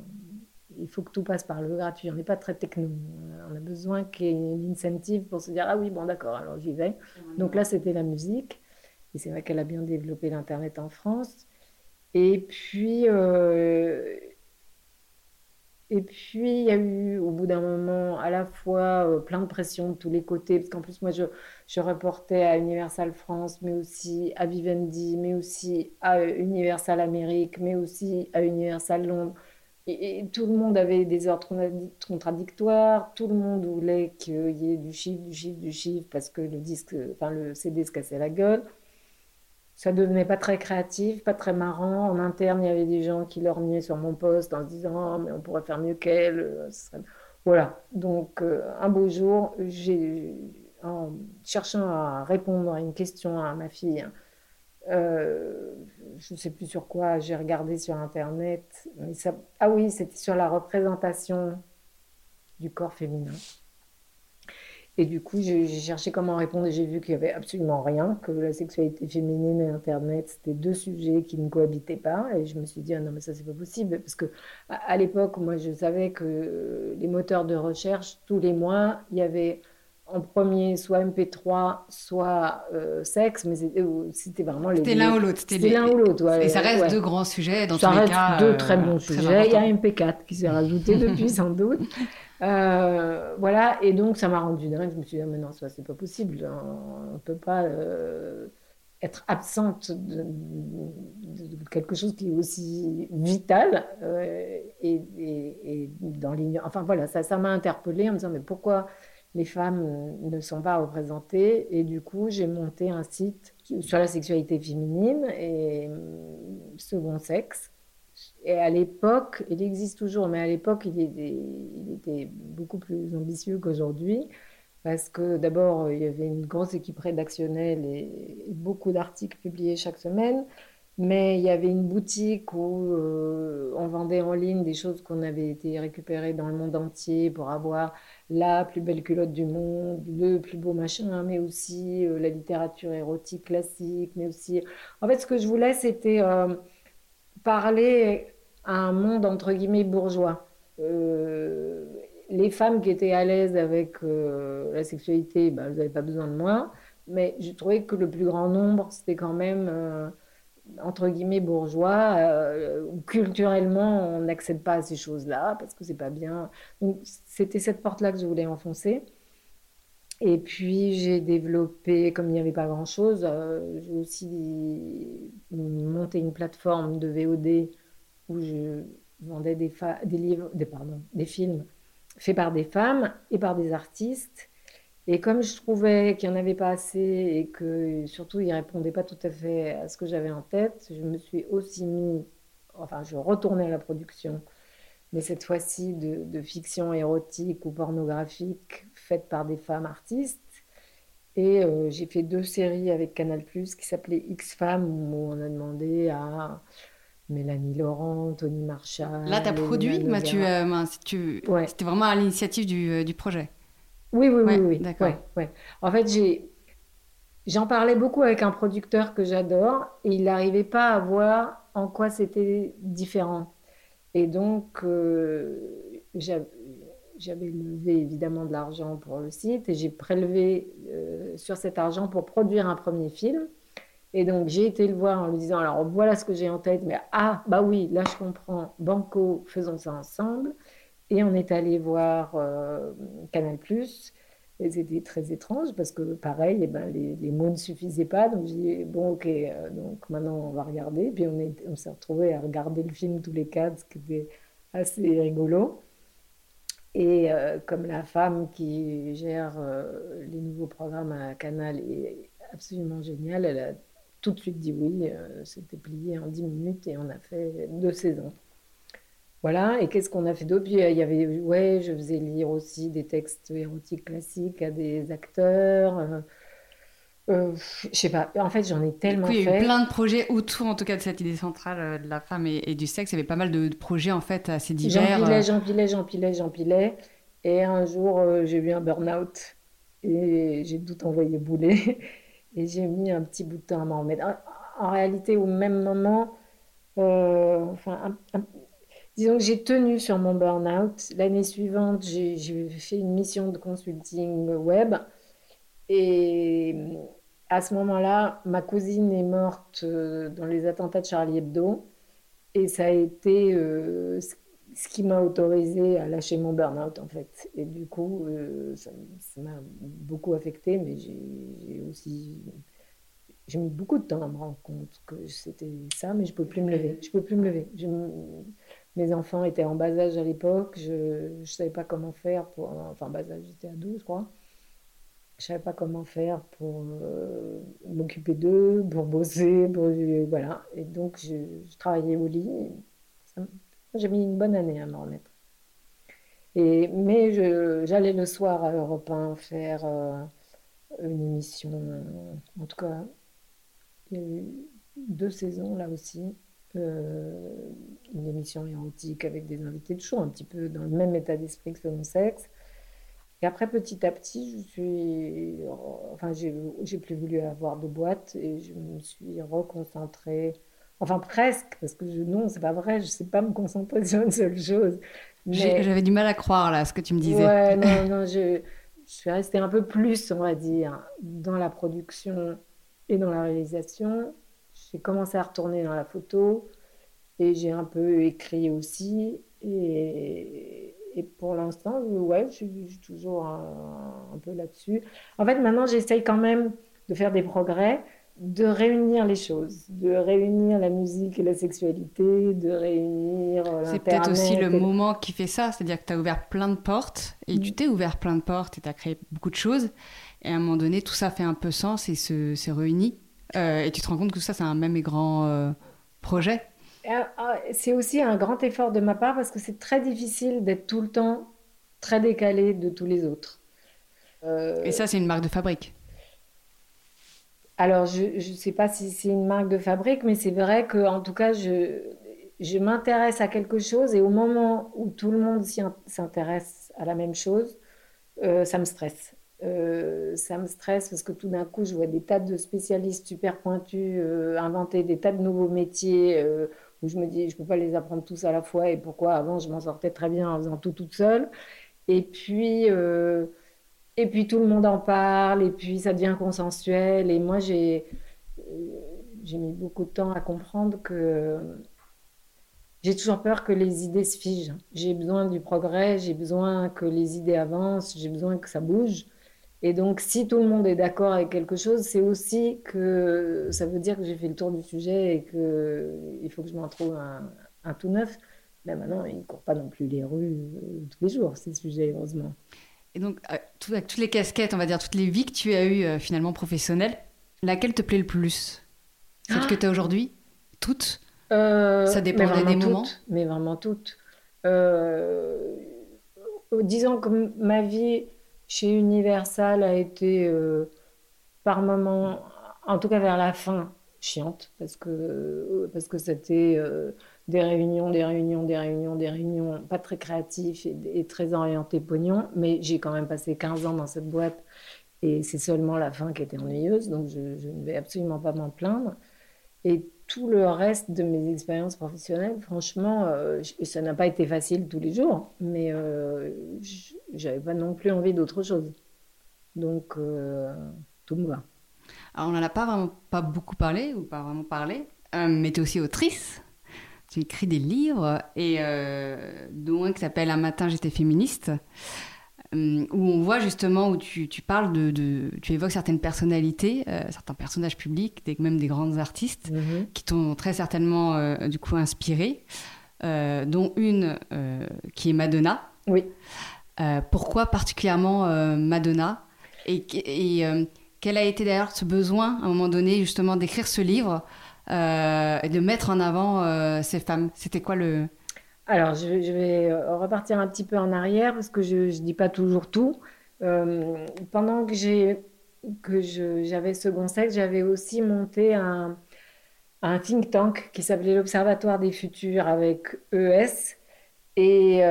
S1: Il faut que tout passe par le gratuit. On n'est pas très techno. On a besoin qu'il y ait une incentive pour se dire Ah oui, bon, d'accord, alors j'y vais. Donc là, c'était la musique. Et c'est vrai qu'elle a bien développé l'Internet en France. Et puis, euh, et puis, il y a eu, au bout d'un moment, à la fois euh, plein de pression de tous les côtés, parce qu'en plus, moi, je, je, reportais à Universal France, mais aussi à Vivendi, mais aussi à Universal Amérique, mais aussi à Universal Londres. Et, tout le monde avait des ordres contradictoires, tout le monde voulait qu'il y ait du chiffre, du chiffre, du chiffre, parce que le disque, enfin, le CD se cassait la gueule ça devenait pas très créatif, pas très marrant. En interne, il y avait des gens qui lorgnaient sur mon poste en se disant oh, mais on pourrait faire mieux qu'elle. Euh, voilà. Donc, euh, un beau jour, en cherchant à répondre à une question à ma fille, euh, je ne sais plus sur quoi, j'ai regardé sur Internet. Ah oui, c'était sur la représentation du corps féminin. Et du coup, j'ai cherché comment répondre et j'ai vu qu'il n'y avait absolument rien, que la sexualité féminine et Internet, c'était deux sujets qui ne cohabitaient pas. Et je me suis dit, ah non, mais ça, c'est pas possible. Parce que à, l'époque, moi, je savais que les moteurs de recherche, tous les mois, il y avait en premier soit MP3, soit euh, sexe, mais c'était vraiment
S2: les C'était l'un ou l'autre.
S1: C'était l'un ou l'autre,
S2: Et ça reste deux grands sujets dans
S1: ça
S2: tous les cas.
S1: deux très bons euh, sujets. il y a MP4 qui s'est rajouté depuis, sans doute. Euh, voilà, et donc ça m'a rendu dingue. Je me suis dit, ah, mais non, ça, c'est pas possible. On ne peut pas euh, être absente de, quelque chose qui est aussi vital euh, et, et, dans l'ignorance. Enfin voilà, ça, ça m'a interpellée en me disant, mais pourquoi les femmes ne sont pas représentées? Et du coup, j'ai monté un site sur la sexualité féminine et second sexe et à l'époque, il existe toujours, mais à l'époque, il, était beaucoup plus ambitieux qu'aujourd'hui, parce que d'abord, il y avait une grosse équipe rédactionnelle et, beaucoup d'articles publiés chaque semaine, mais il y avait une boutique où euh, on vendait en ligne des choses qu'on avait été récupérées dans le monde entier pour avoir la plus belle culotte du monde, le plus beau machin, mais aussi euh, la littérature érotique classique, mais aussi... En fait, ce que je voulais, c'était... Euh, parler à un monde entre guillemets bourgeois. Euh, les femmes qui étaient à l'aise avec euh, la sexualité, ben, vous n'avez pas besoin de moi. Mais je trouvais que le plus grand nombre, c'était quand même euh, entre guillemets bourgeois où culturellement on n'accède pas à ces choses-là parce que c'est pas bien. Donc c'était cette porte-là que je voulais enfoncer. Et puis j'ai développé, comme il n'y avait pas grand-chose, euh, j'ai aussi monté une plateforme de VOD où je vendais des, des films faits par des femmes et par des artistes. Et comme je trouvais qu'il n'y en avait pas assez et que surtout il ne répondait pas tout à fait à ce que j'avais en tête, je me suis aussi mis, enfin je retournais à la production, mais cette fois-ci de, de fiction érotique ou pornographique faite par des femmes artistes. Et euh, j'ai fait deux séries avec Canal qui s'appelaient X-Femmes, où on a demandé à Mélanie Laurent, Tony Marshall.
S2: Là, tu as produit Mathieu, euh, tu... C'était vraiment à l'initiative du, euh, du, projet
S1: Oui, oui, oui. oui, D'accord. Ouais, en fait, j'ai. J'en parlais beaucoup avec un producteur que j'adore et il n'arrivait pas à voir en quoi c'était différent. Et donc, j'avais levé évidemment de l'argent pour le site et j'ai prélevé euh, sur cet argent pour produire un premier film. Et donc j'ai été le voir en lui disant alors voilà ce que j'ai en tête, mais ah bah oui, là je comprends, Banco, faisons ça ensemble. Et on est allé voir euh, Canal. Et c'était très étrange parce que pareil, eh ben, les, mots ne suffisaient pas. Donc j'ai dit bon ok, euh, donc maintenant on va regarder. Puis on, s'est retrouvés à regarder le film tous les quatre, ce qui était assez rigolo. Et euh, comme la femme qui gère euh, les nouveaux programmes à Canal est absolument géniale, elle a tout de suite dit oui. C'était plié en 10 minutes et on a fait deux saisons. Voilà, et qu'est-ce qu'on a fait d'autre? Puis il y avait, ouais, je faisais lire aussi des textes érotiques classiques à des acteurs. Euh, je sais pas. En fait, j'en ai tellement fait.
S2: Il y a eu plein de projets autour, en tout cas, de cette idée centrale euh, de la femme et, du sexe. Il y avait pas mal de, projets, en fait, assez divers.
S1: J'empilais, euh. j'empilais, j'empilais, j'empilais. Et un jour, j'ai eu un burn-out et j'ai tout envoyé bouler. Et j'ai mis un petit bout de temps à m'en remettre. En, réalité, au même moment, enfin, disons que j'ai tenu sur mon burn-out. L'année suivante, j'ai fait une mission de consulting web. Et à ce moment-là, ma cousine est morte euh, dans les attentats de Charlie Hebdo. Et ça a été euh, ce qui m'a autorisé à lâcher mon burn-out, en fait. Et du coup, euh, ça m'a beaucoup affecté, mais j'ai aussi. J'ai mis beaucoup de temps à me rendre compte que c'était ça, mais je ne peux plus me lever. Je peux plus me lever. Mes enfants étaient en bas âge à l'époque. Je ne savais pas comment faire pour. Enfin, bas âge, j'étais à 12, je crois je savais pas comment faire pour euh, m'occuper d'eux, pour bosser, pour, voilà. Et donc, je, travaillais au lit. J'ai mis une bonne année à m'en remettre. Et, mais j'allais le soir à Europe 1 faire euh, une émission. En tout cas, il y a eu deux saisons là aussi. Euh, une émission érotique avec des invités de show, un petit peu dans le même état d'esprit que mon sexe. Et après, petit à petit, je suis, enfin, j'ai plus voulu avoir de boîte et je me suis reconcentrée, enfin presque, parce que je, non, c'est pas vrai, je sais pas me concentrer sur une seule chose.
S2: J'avais du mal à croire là, ce que tu me disais.
S1: Ouais, non, non, je, je suis restée un peu plus, on va dire, dans la production et dans la réalisation. J'ai commencé à retourner dans la photo et j'ai un peu écrit aussi. Et, et pour l'instant, ouais, je suis toujours un, peu là-dessus. En fait, maintenant, j'essaye quand même de faire des progrès, de réunir les choses, de réunir la musique et la sexualité, de réunir
S2: euh, C'est peut-être aussi le moment qui fait ça, c'est-à-dire que tu as ouvert plein de portes, et tu mm. t'es ouvert plein de portes, et tu as créé beaucoup de choses, et à un moment donné, tout ça fait un peu sens et se, réunit, euh, et tu te rends compte que ça, c'est un même et grand euh, projet?
S1: Ah, ah, c'est aussi un grand effort de ma part parce que c'est très difficile d'être tout le temps très décalé de tous les autres.
S2: Euh, Et ça, c'est une marque de fabrique
S1: Alors, je ne sais pas si c'est une marque de fabrique, mais c'est vrai que, en tout cas, je, je m'intéresse à quelque chose et au moment où tout le monde s'intéresse à la même chose, euh, ça me stresse. Euh, ça me stresse parce que tout d'un coup, je vois des tas de spécialistes super pointus inventer des tas de nouveaux métiers où je me dis, je ne peux pas les apprendre tous à la fois, et pourquoi avant je m'en sortais très bien en faisant tout toute seule. Et puis, euh, et puis tout le monde en parle, et puis ça devient consensuel. Et moi, j'ai mis beaucoup de temps à comprendre que j'ai toujours peur que les idées se figent. J'ai besoin du progrès, j'ai besoin que les idées avancent, j'ai besoin que ça bouge. Et donc, si tout le monde est d'accord avec quelque chose, c'est aussi que ça veut dire que j'ai fait le tour du sujet et qu'il faut que je m'en trouve un, tout neuf. Mais maintenant, il ne court pas non plus les rues euh, tous les jours, ces sujets, heureusement.
S2: Et donc, euh, avec toutes les casquettes, on va dire, toutes les vies que tu as eues euh, finalement professionnelles, laquelle te plaît le plus? Celle que tu as aujourd'hui? Toutes? Ça dépend des moments
S1: Mais vraiment toutes. disons que ma vie chez Universal a été euh, par moments, en tout cas vers la fin, chiante, parce que parce que c'était euh, des réunions, des réunions, des réunions, des réunions, pas très créatifs et, très orientés pognon, mais j'ai quand même passé 15 ans dans cette boîte et c'est seulement la fin qui était ennuyeuse, donc je, ne vais absolument pas m'en plaindre. Tout le reste de mes expériences professionnelles, franchement, euh, ça n'a pas été facile tous les jours, mais j'avais pas non plus envie d'autre chose. Donc, euh, tout me va.
S2: Alors, on n'en a pas vraiment pas beaucoup parlé, ou pas vraiment parlé, euh, mais tu es aussi autrice. Tu écris des livres, et euh, dont un qui s'appelle Un matin, j'étais féministe, où on voit justement, où tu, tu parles de, de, Tu évoques certaines personnalités, certains personnages publics, des, même des grandes artistes, mm-hmm. qui t'ont très certainement, du coup, inspiré, dont une qui est Madonna.
S1: Oui.
S2: Euh, pourquoi particulièrement euh, Madonna? Et, euh, quel a été d'ailleurs ce besoin, à un moment donné, justement, d'écrire ce livre et de mettre en avant ces femmes? C'était quoi le...
S1: Alors, je, vais repartir un petit peu en arrière parce que je ne dis pas toujours tout. pendant que j'avais second sexe, j'avais aussi monté un, think tank qui s'appelait l'Observatoire des futurs avec ES. Et,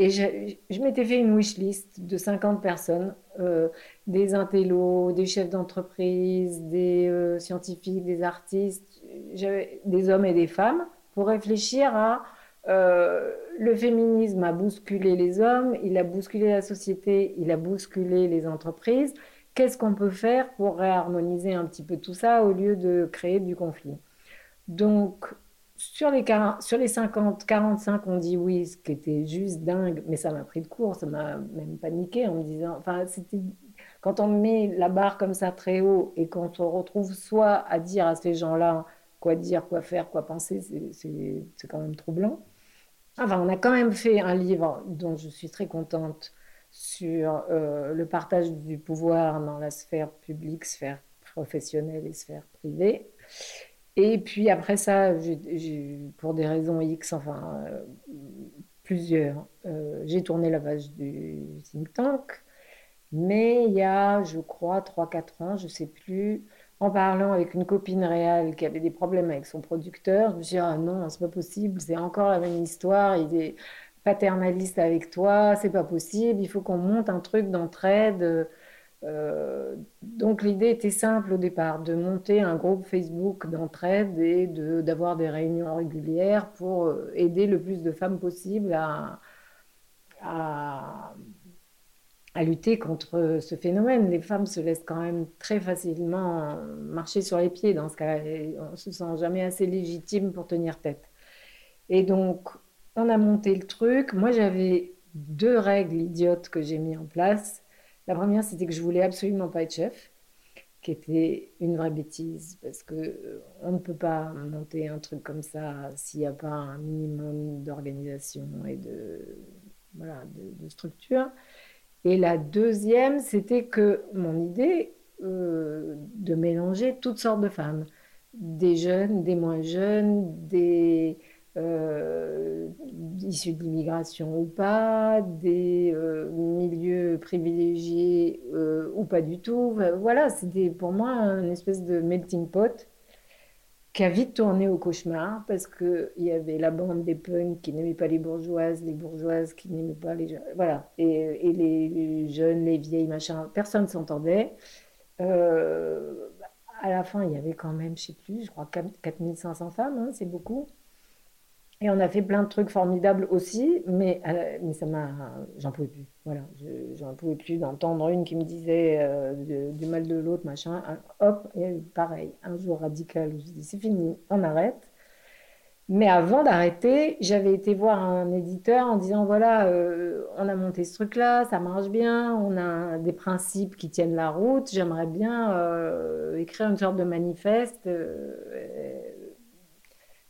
S1: et je, m'étais fait une wish list de 50 personnes, euh, des intellos, des chefs d'entreprise, des euh, scientifiques, des artistes, des hommes et des femmes, pour réfléchir à euh, le féminisme a bousculé les hommes, il a bousculé la société, il a bousculé les entreprises. Qu'est-ce qu'on peut faire pour réharmoniser un petit peu tout ça au lieu de créer du conflit? Donc, sur les, sur les 50, 45, on dit oui, ce qui était juste dingue, mais ça m'a pris de court, ça m'a même paniqué en me disant, enfin, quand on met la barre comme ça très haut et quand on retrouve soit à dire à ces gens-là quoi dire, quoi faire, quoi penser, c'est quand même troublant. Enfin, on a quand même fait un livre dont je suis très contente sur euh, le partage du pouvoir dans la sphère publique, sphère professionnelle et sphère privée. Et puis après ça, pour des raisons X, enfin euh, plusieurs, euh, j'ai tourné la page du think tank. Mais il y a, je crois, 3-4 ans, je ne sais plus, en parlant avec une copine réelle qui avait des problèmes avec son producteur, je me suis dit, ah non, c'est pas possible, c'est encore la même histoire, il est paternaliste avec toi, c'est pas possible, il faut qu'on monte un truc d'entraide. Euh, donc l'idée était simple au départ, de monter un groupe Facebook d'entraide et d'avoir des réunions régulières pour euh, aider le plus de femmes possible à, à, lutter contre ce phénomène. Les femmes se laissent quand même très facilement marcher sur les pieds dans ce cas-là. On se sent jamais assez légitime pour tenir tête. Et donc, on a monté le truc. Moi, j'avais deux règles idiotes que j'ai mis en place. La première, c'était que je voulais absolument pas être chef, qui était une vraie bêtise, parce que euh, on ne peut pas monter un truc comme ça s'il n'y a pas un minimum d'organisation et de, voilà, de, structure. Et la deuxième, c'était que mon idée euh, de mélanger toutes sortes de femmes, des jeunes, des moins jeunes, des euh, issus de l'immigration ou pas, des euh, milieux privilégiés euh, ou pas du tout. Voilà, c'était pour moi une espèce de melting pot qui a vite tourné au cauchemar parce qu'il y avait la bande des punks qui n'aimaient pas les bourgeoises, les bourgeoises qui n'aimaient pas les jeunes. Voilà, et, les jeunes, les vieilles, machin, personne ne s'entendait. à la fin, il y avait quand même, je sais plus, je crois 4500 femmes, hein, c'est beaucoup. Et on a fait plein de trucs formidables aussi, mais, euh, mais ça m'a, j'en pouvais plus. Voilà, j'en pouvais plus d'entendre une qui me disait euh, du mal de l'autre, machin. Hop, et pareil, un jour radical où je dis c'est fini, on arrête. Mais avant d'arrêter, j'avais été voir un éditeur en disant voilà, euh, on a monté ce truc-là, ça marche bien, on a des principes qui tiennent la route. J'aimerais bien écrire une sorte de manifeste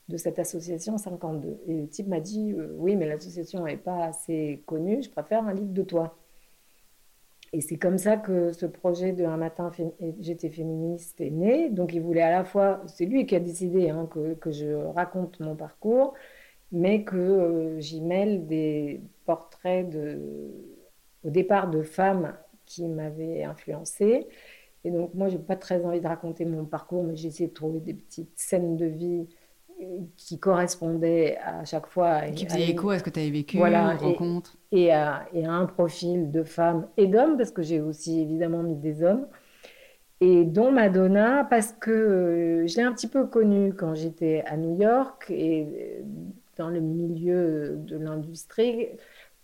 S1: de cette association 52. Et le type m'a dit oui, mais l'association n'est pas assez connue, je préfère un livre de toi. Et c'est comme ça que ce projet de Un matin, j'étais féministe est né. Donc il voulait à la fois, c'est lui qui a décidé hein, que, que, je raconte mon parcours, mais que euh, j'y mêle des portraits de, au départ de femmes qui m'avaient influencée. Et donc moi, j'ai pas très envie de raconter mon parcours, mais j'ai essayé de trouver des petites scènes de vie qui correspondait à chaque fois.
S2: Qui faisait écho à ce que tu avais vécu, voilà, rencontre.
S1: Et, à, et, à, un profil de femme et d'homme, parce que j'ai aussi évidemment mis des hommes. Et dont Madonna, parce que euh, je l'ai un petit peu connue quand j'étais à New York et dans le milieu de l'industrie.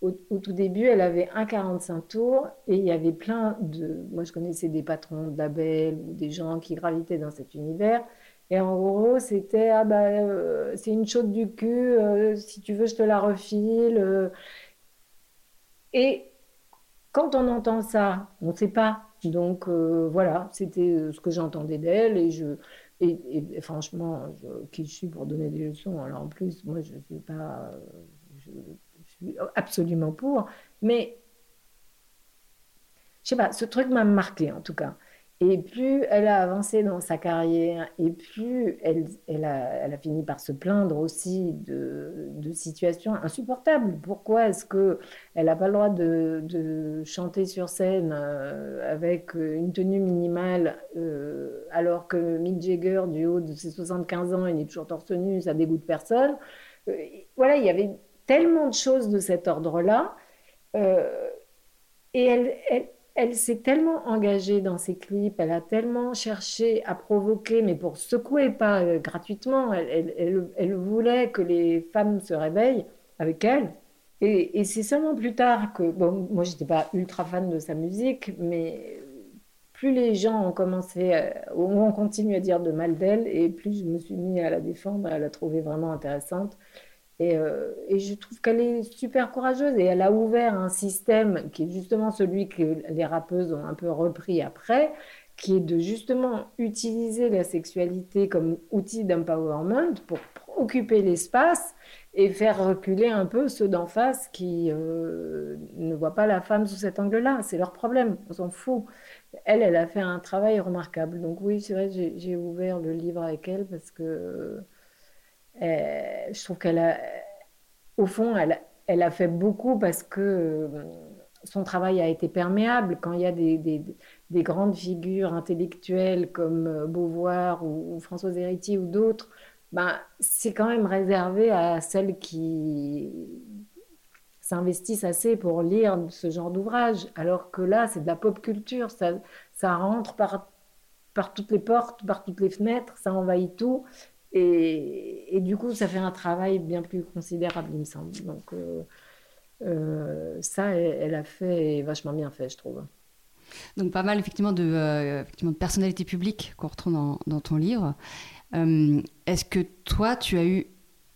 S1: Au, tout début, elle avait un 45 tours et il y avait plein de. Moi, je connaissais des patrons de labels ou des gens qui gravitaient dans cet univers. Et en gros, c'était ah bah euh, c'est une chaude du cul, euh, si tu veux, je te la refile. Euh. Et quand on entend ça, on ne sait pas. Donc voilà, c'était ce que j'entendais d'elle et je et, franchement, qui je suis pour donner des leçons Alors en plus, moi je suis pas, je, suis absolument pour, mais je sais pas, ce truc m'a marqué en tout cas. Et plus elle a avancé dans sa carrière, et plus elle, a, fini par se plaindre aussi de, situations insupportables. Pourquoi est-ce qu'elle n'a pas le droit de, chanter sur scène euh, avec une tenue minimale, euh, alors que Mick Jagger, du haut de ses 75 ans, il est toujours torse nu, ça dégoûte personne? Euh, Voilà, il y avait tellement de choses de cet ordre-là. et elle elle s'est tellement engagée dans ses clips, elle a tellement cherché à provoquer, mais pour secouer, pas euh, gratuitement. Elle, voulait que les femmes se réveillent avec elle. Et, c'est seulement plus tard que, bon, moi j'étais pas ultra fan de sa musique, mais plus les gens ont commencé, à, ont continué à dire de mal d'elle, et plus je me suis mis à la défendre, à la trouver vraiment intéressante. Euh, et, je trouve qu'elle est super courageuse et elle a ouvert un système qui est justement celui que les rappeuses ont un peu repris après, qui est de justement utiliser la sexualité comme outil d'empowerment pour occuper l'espace et faire reculer un peu ceux d'en face qui euh, ne voient pas la femme sous cet angle-là. C'est leur problème, on s'en fout. Elle, elle a fait un travail remarquable. Donc oui, c'est vrai, j'ai ouvert le livre avec elle parce que euh, je trouve qu'elle a, au fond, elle, a fait beaucoup parce que euh, son travail a été perméable. Quand il y a des, des, grandes figures intellectuelles comme euh, Beauvoir ou, Françoise Héritier ou d'autres, ben, c'est quand même réservé à celles qui s'investissent assez pour lire ce genre d'ouvrage. Alors que là, c'est de la pop culture, ça, rentre par toutes les portes, par toutes les fenêtres, ça envahit tout. Et, du coup, ça fait un travail bien plus considérable, il me semble. Donc, euh, euh, ça, elle, a fait vachement bien fait, je trouve.
S2: Donc, pas mal, effectivement, de, euh, effectivement, de personnalités publiques qu'on retrouve dans, ton livre. Est-ce que toi, tu as eu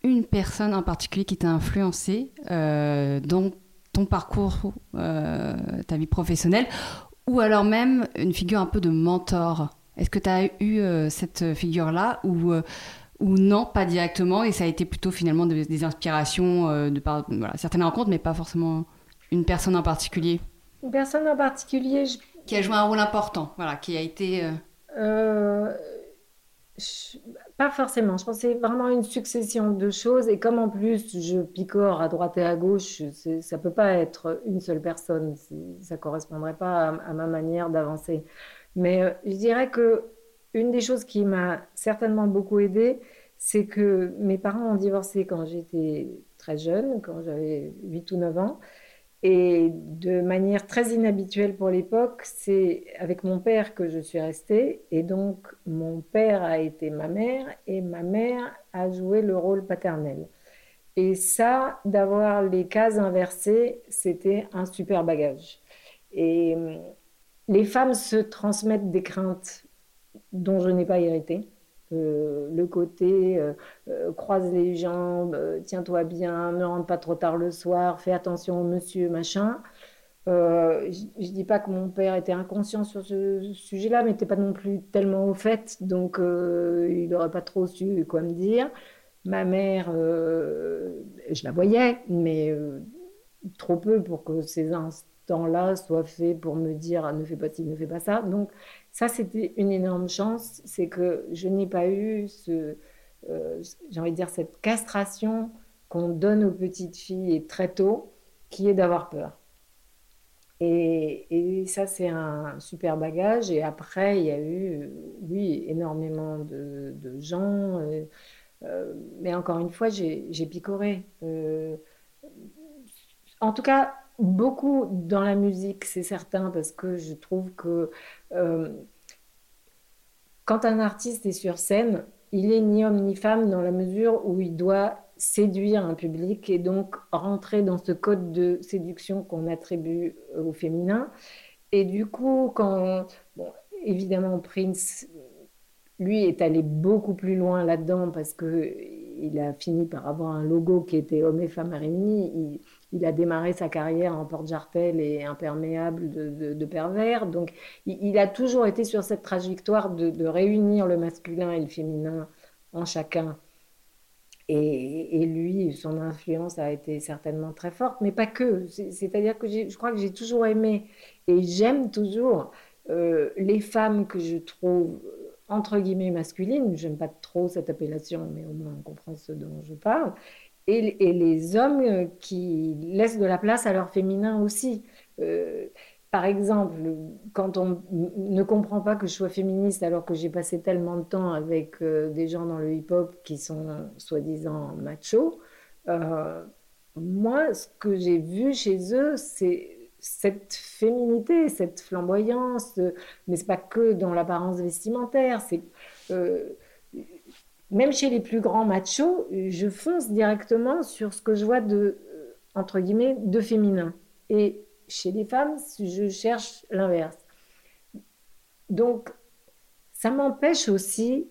S2: une personne en particulier qui t'a influencé dans ton parcours, ta vie professionnelle, ou alors même une figure un peu de mentor? Est-ce que tu as eu cette figure-là ou non, pas directement, et ça a été plutôt finalement des, inspirations euh, de par voilà, certaines rencontres, mais pas forcément une personne en particulier.
S1: Une personne en particulier
S2: Qui a joué un rôle important, voilà, qui a été... Euh,
S1: euh, pas forcément, je c'est vraiment une succession de choses, et comme en plus je picore à droite et à gauche, ça peut pas être une seule personne, ça correspondrait pas à, à ma manière d'avancer. Mais je dirais que une des choses qui m'a certainement beaucoup aidée, c'est que mes parents ont divorcé quand j'étais très jeune, quand j'avais 8 ou 9 ans. Et de manière très inhabituelle pour l'époque, c'est avec mon père que je suis restée. Et donc, mon père a été ma mère et ma mère a joué le rôle paternel. Et ça, d'avoir les cases inversées, c'était un super bagage. Et euh, les femmes se transmettent des craintes dont je n'ai pas hérité. Euh, le côté euh, croise les jambes, tiens-toi bien, ne rentre pas trop tard le soir, fais attention au monsieur, machin. je ne dis pas que mon père était inconscient sur ce sujet-là, mais n'était pas non plus tellement au fait, donc il n'aurait pas trop su quoi me dire. Ma mère, je la voyais, mais trop peu pour que ces instants-là soient faits pour me dire ne fais pas ci, ne fais pas ça. Donc ça, c'était une énorme chance, c'est que je n'ai pas eu ce, euh, j'ai envie de dire cette castration qu'on donne aux petites filles très tôt, qui est d'avoir peur. Et, ça, c'est un super bagage. Et après, il y a eu, oui, énormément de, gens. Euh, euh, mais encore une fois, j'ai picoré. en tout cas, beaucoup dans la musique, c'est certain, parce que je trouve que euh, quand un artiste est sur scène, il est ni homme ni femme dans la mesure où il doit séduire un public et donc rentrer dans ce code de séduction qu'on attribue au féminin. Et du coup, quand, évidemment, Prince, lui, est allé beaucoup plus loin là-dedans parce que il a fini par avoir un logo qui était homme et femme réunis. Il, a démarré sa carrière en porte-jartel et imperméable de, pervers. Donc, il, a toujours été sur cette trajectoire de, réunir le masculin et le féminin en chacun. Et, lui, son influence a été certainement très forte, mais pas que. C'est-à-dire que je crois que j'ai toujours aimé et j'aime toujours euh, les femmes que je trouve entre guillemets masculines. J'aime pas trop cette appellation, mais au moins on comprend ce dont je parle et, les hommes euh, qui laissent de la place à leur féminin aussi. Euh, par exemple, quand on ne comprend pas que je sois féministe alors que j'ai passé tellement de temps avec euh, des gens dans le hip-hop qui sont soi-disant machos, moi, ce que j'ai vu chez eux, c'est cette féminité, cette flamboyance, mais c'est pas que dans l'apparence vestimentaire, même chez les plus grands machos, je fonce directement sur ce que je vois de, euh, entre guillemets, de féminin. Et chez les femmes, je cherche l'inverse. Donc, ça m'empêche aussi,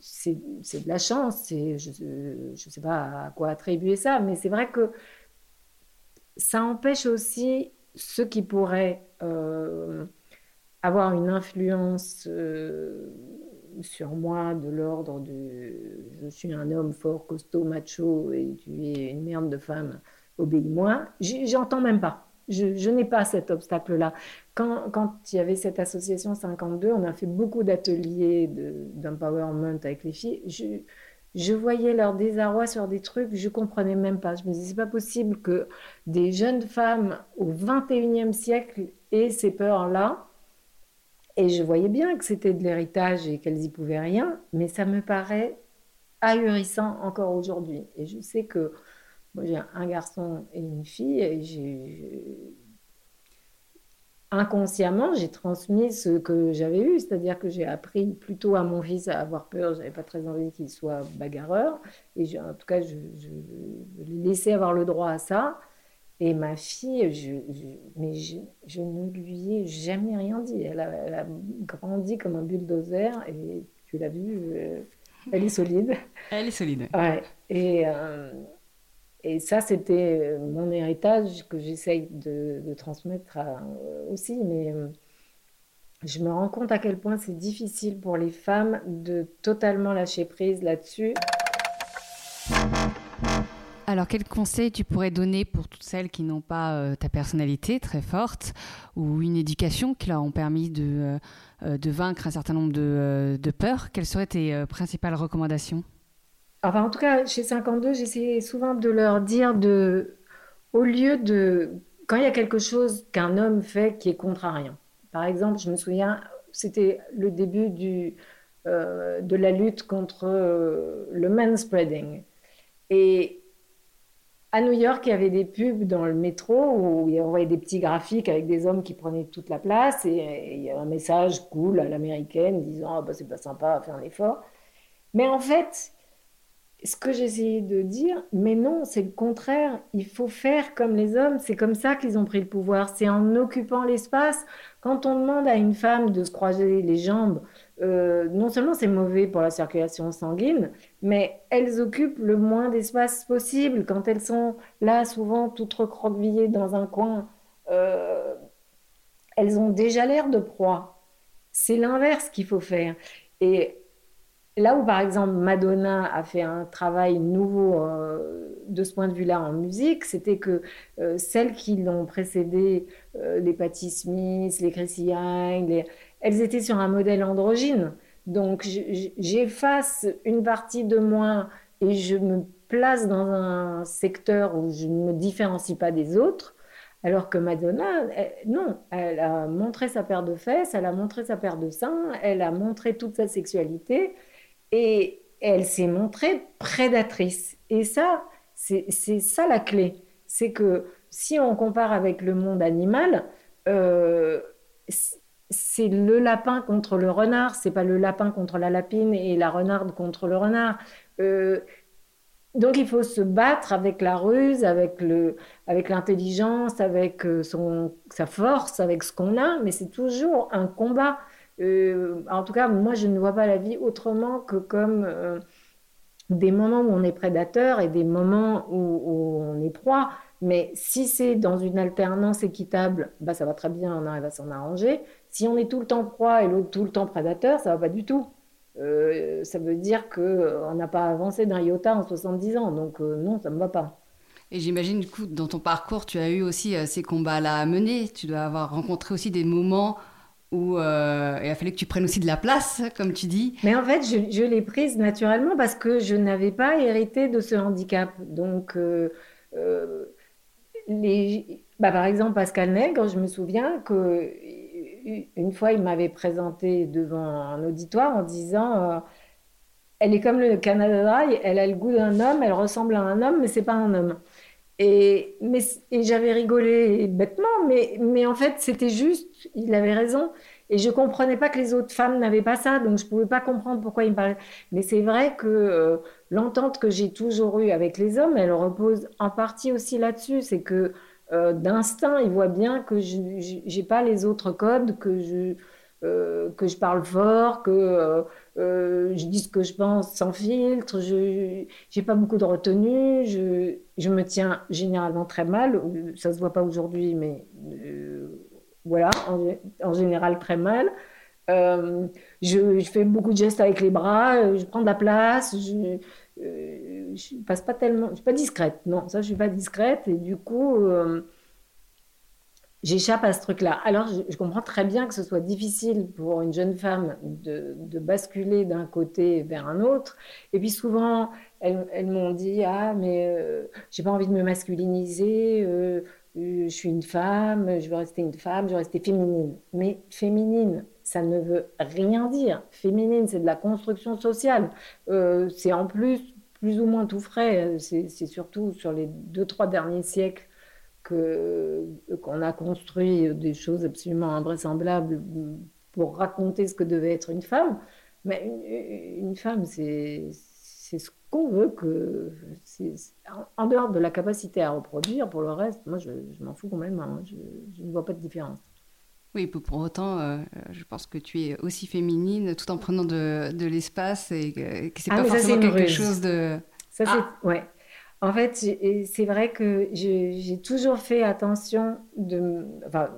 S1: c'est de la chance, je ne sais pas à quoi attribuer ça, mais c'est vrai que ça empêche aussi ceux qui pourraient euh, avoir une influence euh, sur moi de l'ordre de je suis un homme fort, costaud, macho et tu es une merde de femme, obéis-moi, j'entends même pas. Je, n'ai pas cet obstacle-là. Quand, quand, il y avait cette association 52, on a fait beaucoup d'ateliers d'empowerment avec les filles. Je, je voyais leur désarroi sur des trucs, je comprenais même pas. Je me disais, c'est pas possible que des jeunes femmes au 21e siècle aient ces peurs-là et je voyais bien que c'était de l'héritage et qu'elles y pouvaient rien, mais ça me paraît ahurissant encore aujourd'hui. Et je sais que moi j'ai un garçon et une fille, et inconsciemment j'ai transmis ce que j'avais eu, c'est-à-dire que j'ai appris plutôt à mon fils à avoir peur. J'avais pas très envie qu'il soit bagarreur, et en tout cas je, je, je avoir le droit à ça. Et ma fille, je, mais je, ne lui ai jamais rien dit. Elle a, grandi comme un bulldozer et tu l'as vu, euh, elle est solide.
S2: Elle est solide.
S1: Ouais. Et, euh, et ça, c'était mon héritage que j'essaye de, transmettre aussi. Mais euh, je me rends compte à quel point c'est difficile pour les femmes de totalement lâcher prise là-dessus.
S2: Alors, quel conseil tu pourrais donner pour toutes celles qui n'ont pas euh, ta personnalité très forte ou une éducation qui leur ont permis de, euh, euh, de vaincre un certain nombre de, de peurs? Quelles seraient tes principales recommandations?
S1: Enfin, en tout cas, chez 52, j'essayais souvent de leur dire de, au lieu de, quand il y a quelque chose qu'un homme fait qui est rien. Par exemple, je me souviens, c'était le début du, de la lutte contre le manspreading. Et à New York, il y avait des pubs dans le métro où il y avait des petits graphiques avec des hommes qui prenaient toute la place et, il y avait un message cool à l'américaine disant ah, bah, c'est pas sympa, faire un effort. Mais en fait, ce que j'essayais de dire, mais non, c'est le contraire. Il faut faire comme les hommes. C'est comme ça qu'ils ont pris le pouvoir. C'est en occupant l'espace. Quand on demande à une femme de se croiser les jambes, euh, non seulement c'est mauvais pour la circulation sanguine, mais elles occupent le moins d'espace possible. Quand elles sont là, souvent toutes recroquevillées dans un coin, euh, elles ont déjà l'air de proie. C'est l'inverse qu'il faut faire. Et Là où, par exemple, Madonna a fait un travail nouveau euh, de ce point de vue-là en musique, c'était que celles qui l'ont précédé, euh, les Patti Smith, les Chrissy Hynde, elles étaient sur un modèle androgyne. Donc, j'efface une partie de moi et je me place dans un secteur où je ne me différencie pas des autres. Alors que Madonna, non, elle a montré sa paire de fesses, elle a montré sa paire de seins, elle a montré toute sa sexualité. Et elle s'est montrée prédatrice. Et ça, c'est ça la clé. C'est que si on compare avec le monde animal, euh, c'est le lapin contre le renard, c'est pas le lapin contre la lapine et la renarde contre le renard. Euh, donc il faut se battre avec la ruse, avec le, avec l'intelligence, avec euh, son, sa force, avec ce qu'on a, mais c'est toujours un combat. Euh, en tout cas, moi, je ne vois pas la vie autrement que comme des moments où on est prédateur et des moments où, on est proie. Mais si c'est dans une alternance équitable, bah, ça va très bien, on arrive à s'en arranger. Si on est tout le temps proie et l'autre tout le temps prédateur, ça va pas du tout. Euh, ça veut dire qu'on n'a pas avancé d'un iota en 70 ans. Donc non, ça ne me va pas.
S2: Et j'imagine, du coup, dans ton parcours, tu as eu aussi ces combats-là à mener. Tu dois avoir rencontré aussi des moments où euh, il a fallu que tu prennes aussi de la place, comme tu dis.
S1: Mais en fait, je, l'ai prise naturellement parce que je n'avais pas hérité de ce handicap. Donc, euh, euh, les, bah, par exemple, Pascal Nègre, je me souviens que une fois, il m'avait présenté devant un auditoire en disant Elle est comme le Canada Dry, elle a le goût d'un homme, elle ressemble à un homme, mais c'est pas un homme. Et, j'avais rigolé bêtement, mais, mais en fait, c'était juste, il avait raison. Et je comprenais pas que les autres femmes n'avaient pas ça, donc je pouvais pas comprendre pourquoi il me parlait. Mais c'est vrai que euh, l'entente que j'ai toujours eue avec les hommes, elle repose en partie aussi là-dessus. C'est que euh, d'instinct, ils voient bien que je n'ai pas les autres codes, que je, euh, que je parle fort, que je dis ce que je pense sans filtre, je n'ai pas beaucoup de retenue, je, je, me tiens généralement très mal. Ça se voit pas aujourd'hui, mais voilà, en, général très euh, je, fais beaucoup de gestes avec les bras, euh, je prends de la place, je, euh, je passe pas tellement, je suis pas discrète, non, ça je suis pas discrète et du coup j'échappe à ce truc-là. Alors je, comprends très bien que ce soit difficile pour une jeune femme de, de basculer d'un côté vers un autre et puis souvent elles, m'ont dit ah mais j'ai pas envie de me masculiniser je suis une femme, je veux rester une femme, je veux rester féminine. Mais féminine, ça ne veut rien dire. Féminine, c'est de la construction sociale. Euh, c'est en plus plus ou moins tout frais. C'est surtout sur les deux, trois derniers siècles que qu'on a construit des choses absolument invraisemblables pour raconter ce que devait être une femme. Mais une, femme, c'est ce qu'on veut que. En dehors de la capacité à reproduire, pour le reste, moi, je, m'en fous complètement. Hein. Je, je, ne vois pas de différence.
S2: Oui, pour autant, euh, je pense que tu es aussi féminine tout en prenant de, de l'espace et que, c'est ah, pas forcément quelque chose de.
S1: Ça, ah. ouais. En fait, c'est vrai que j'ai toujours fait attention de. Enfin,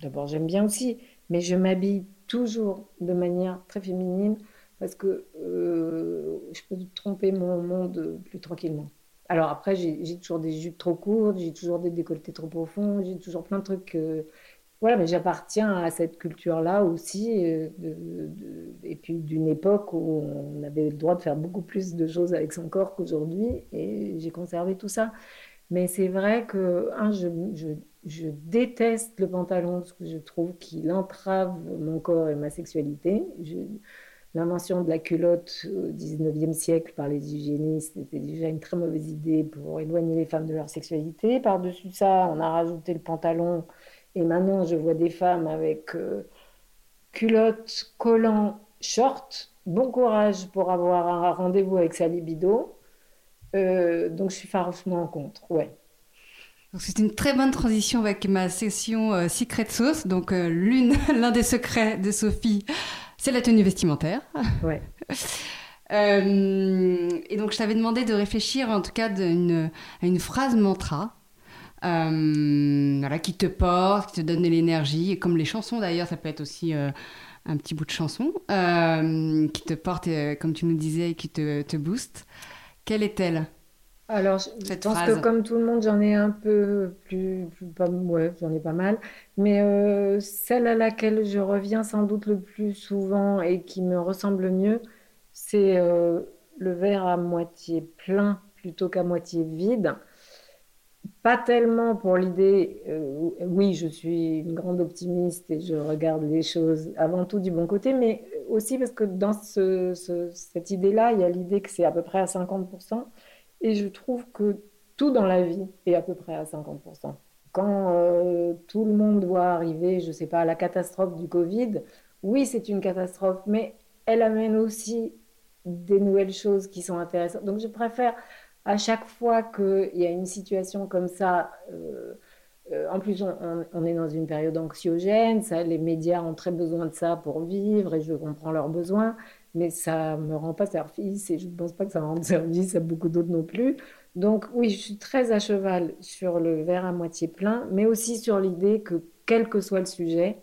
S1: d'abord, j'aime bien aussi, mais je m'habille toujours de manière très féminine parce que euh, je peux tromper mon monde plus tranquillement. Alors après, j'ai toujours des jupes trop courtes, j'ai toujours des décolletés trop profonds, j'ai toujours plein de trucs. Euh, voilà, mais j'appartiens à cette culture-là aussi, euh, et puis d'une époque où on avait le droit de faire beaucoup plus de choses avec son corps qu'aujourd'hui, et j'ai conservé tout ça. Mais c'est vrai que, un, je, je, déteste le pantalon parce que je trouve qu'il entrave mon corps et ma sexualité. L'invention de la culotte au XIXe siècle par les hygiénistes était déjà une très mauvaise idée pour éloigner les femmes de leur sexualité. Par-dessus ça, on a rajouté le pantalon. Et maintenant, je vois des femmes avec euh, culotte, collant, short. Bon courage pour avoir un rendez-vous avec sa libido. donc je suis farouchement contre, ouais.
S2: C'est une très bonne transition avec ma session Secret Sauce. Donc l'une, l'un des secrets de Sophie, c'est la tenue vestimentaire.
S1: Ouais.
S2: et donc je t'avais demandé de réfléchir en tout cas à une phrase mantra euh, voilà, qui te porte, qui te donne de l'énergie. Et comme les chansons d'ailleurs, ça peut être aussi euh, un petit bout de chanson euh, qui te porte, comme tu nous disais, qui te, te booste. Quelle est-elle?
S1: Alors, je pense que comme tout le monde, j'en ai un peu plus, pas, ouais, j'en ai pas mal. Mais celle à laquelle je reviens sans doute le plus souvent et qui me ressemble mieux, c'est le verre à moitié plein plutôt qu'à moitié vide. Pas tellement pour l'idée, euh, oui, je suis une grande optimiste et je regarde les choses avant tout du bon côté, mais aussi parce que dans cette idée-là, il y a l'idée que c'est à peu près à 50%, et je trouve que tout dans la vie est à peu près à 50%. Quand euh, tout le monde doit arriver, je ne sais pas, à la catastrophe du Covid, oui, c'est une catastrophe, mais elle amène aussi des nouvelles choses qui sont intéressantes. Donc je préfère à chaque fois qu'il y a une situation comme ça, euh, euh, en plus on, est dans une période anxiogène, ça, les médias ont très besoin de ça pour vivre et je comprends leurs besoins, mais ça ne me rend pas service et je ne pense pas que ça rende service à beaucoup d'autres non plus. Donc oui, je suis très à cheval sur le verre à moitié plein, mais aussi sur l'idée que quel que soit le sujet,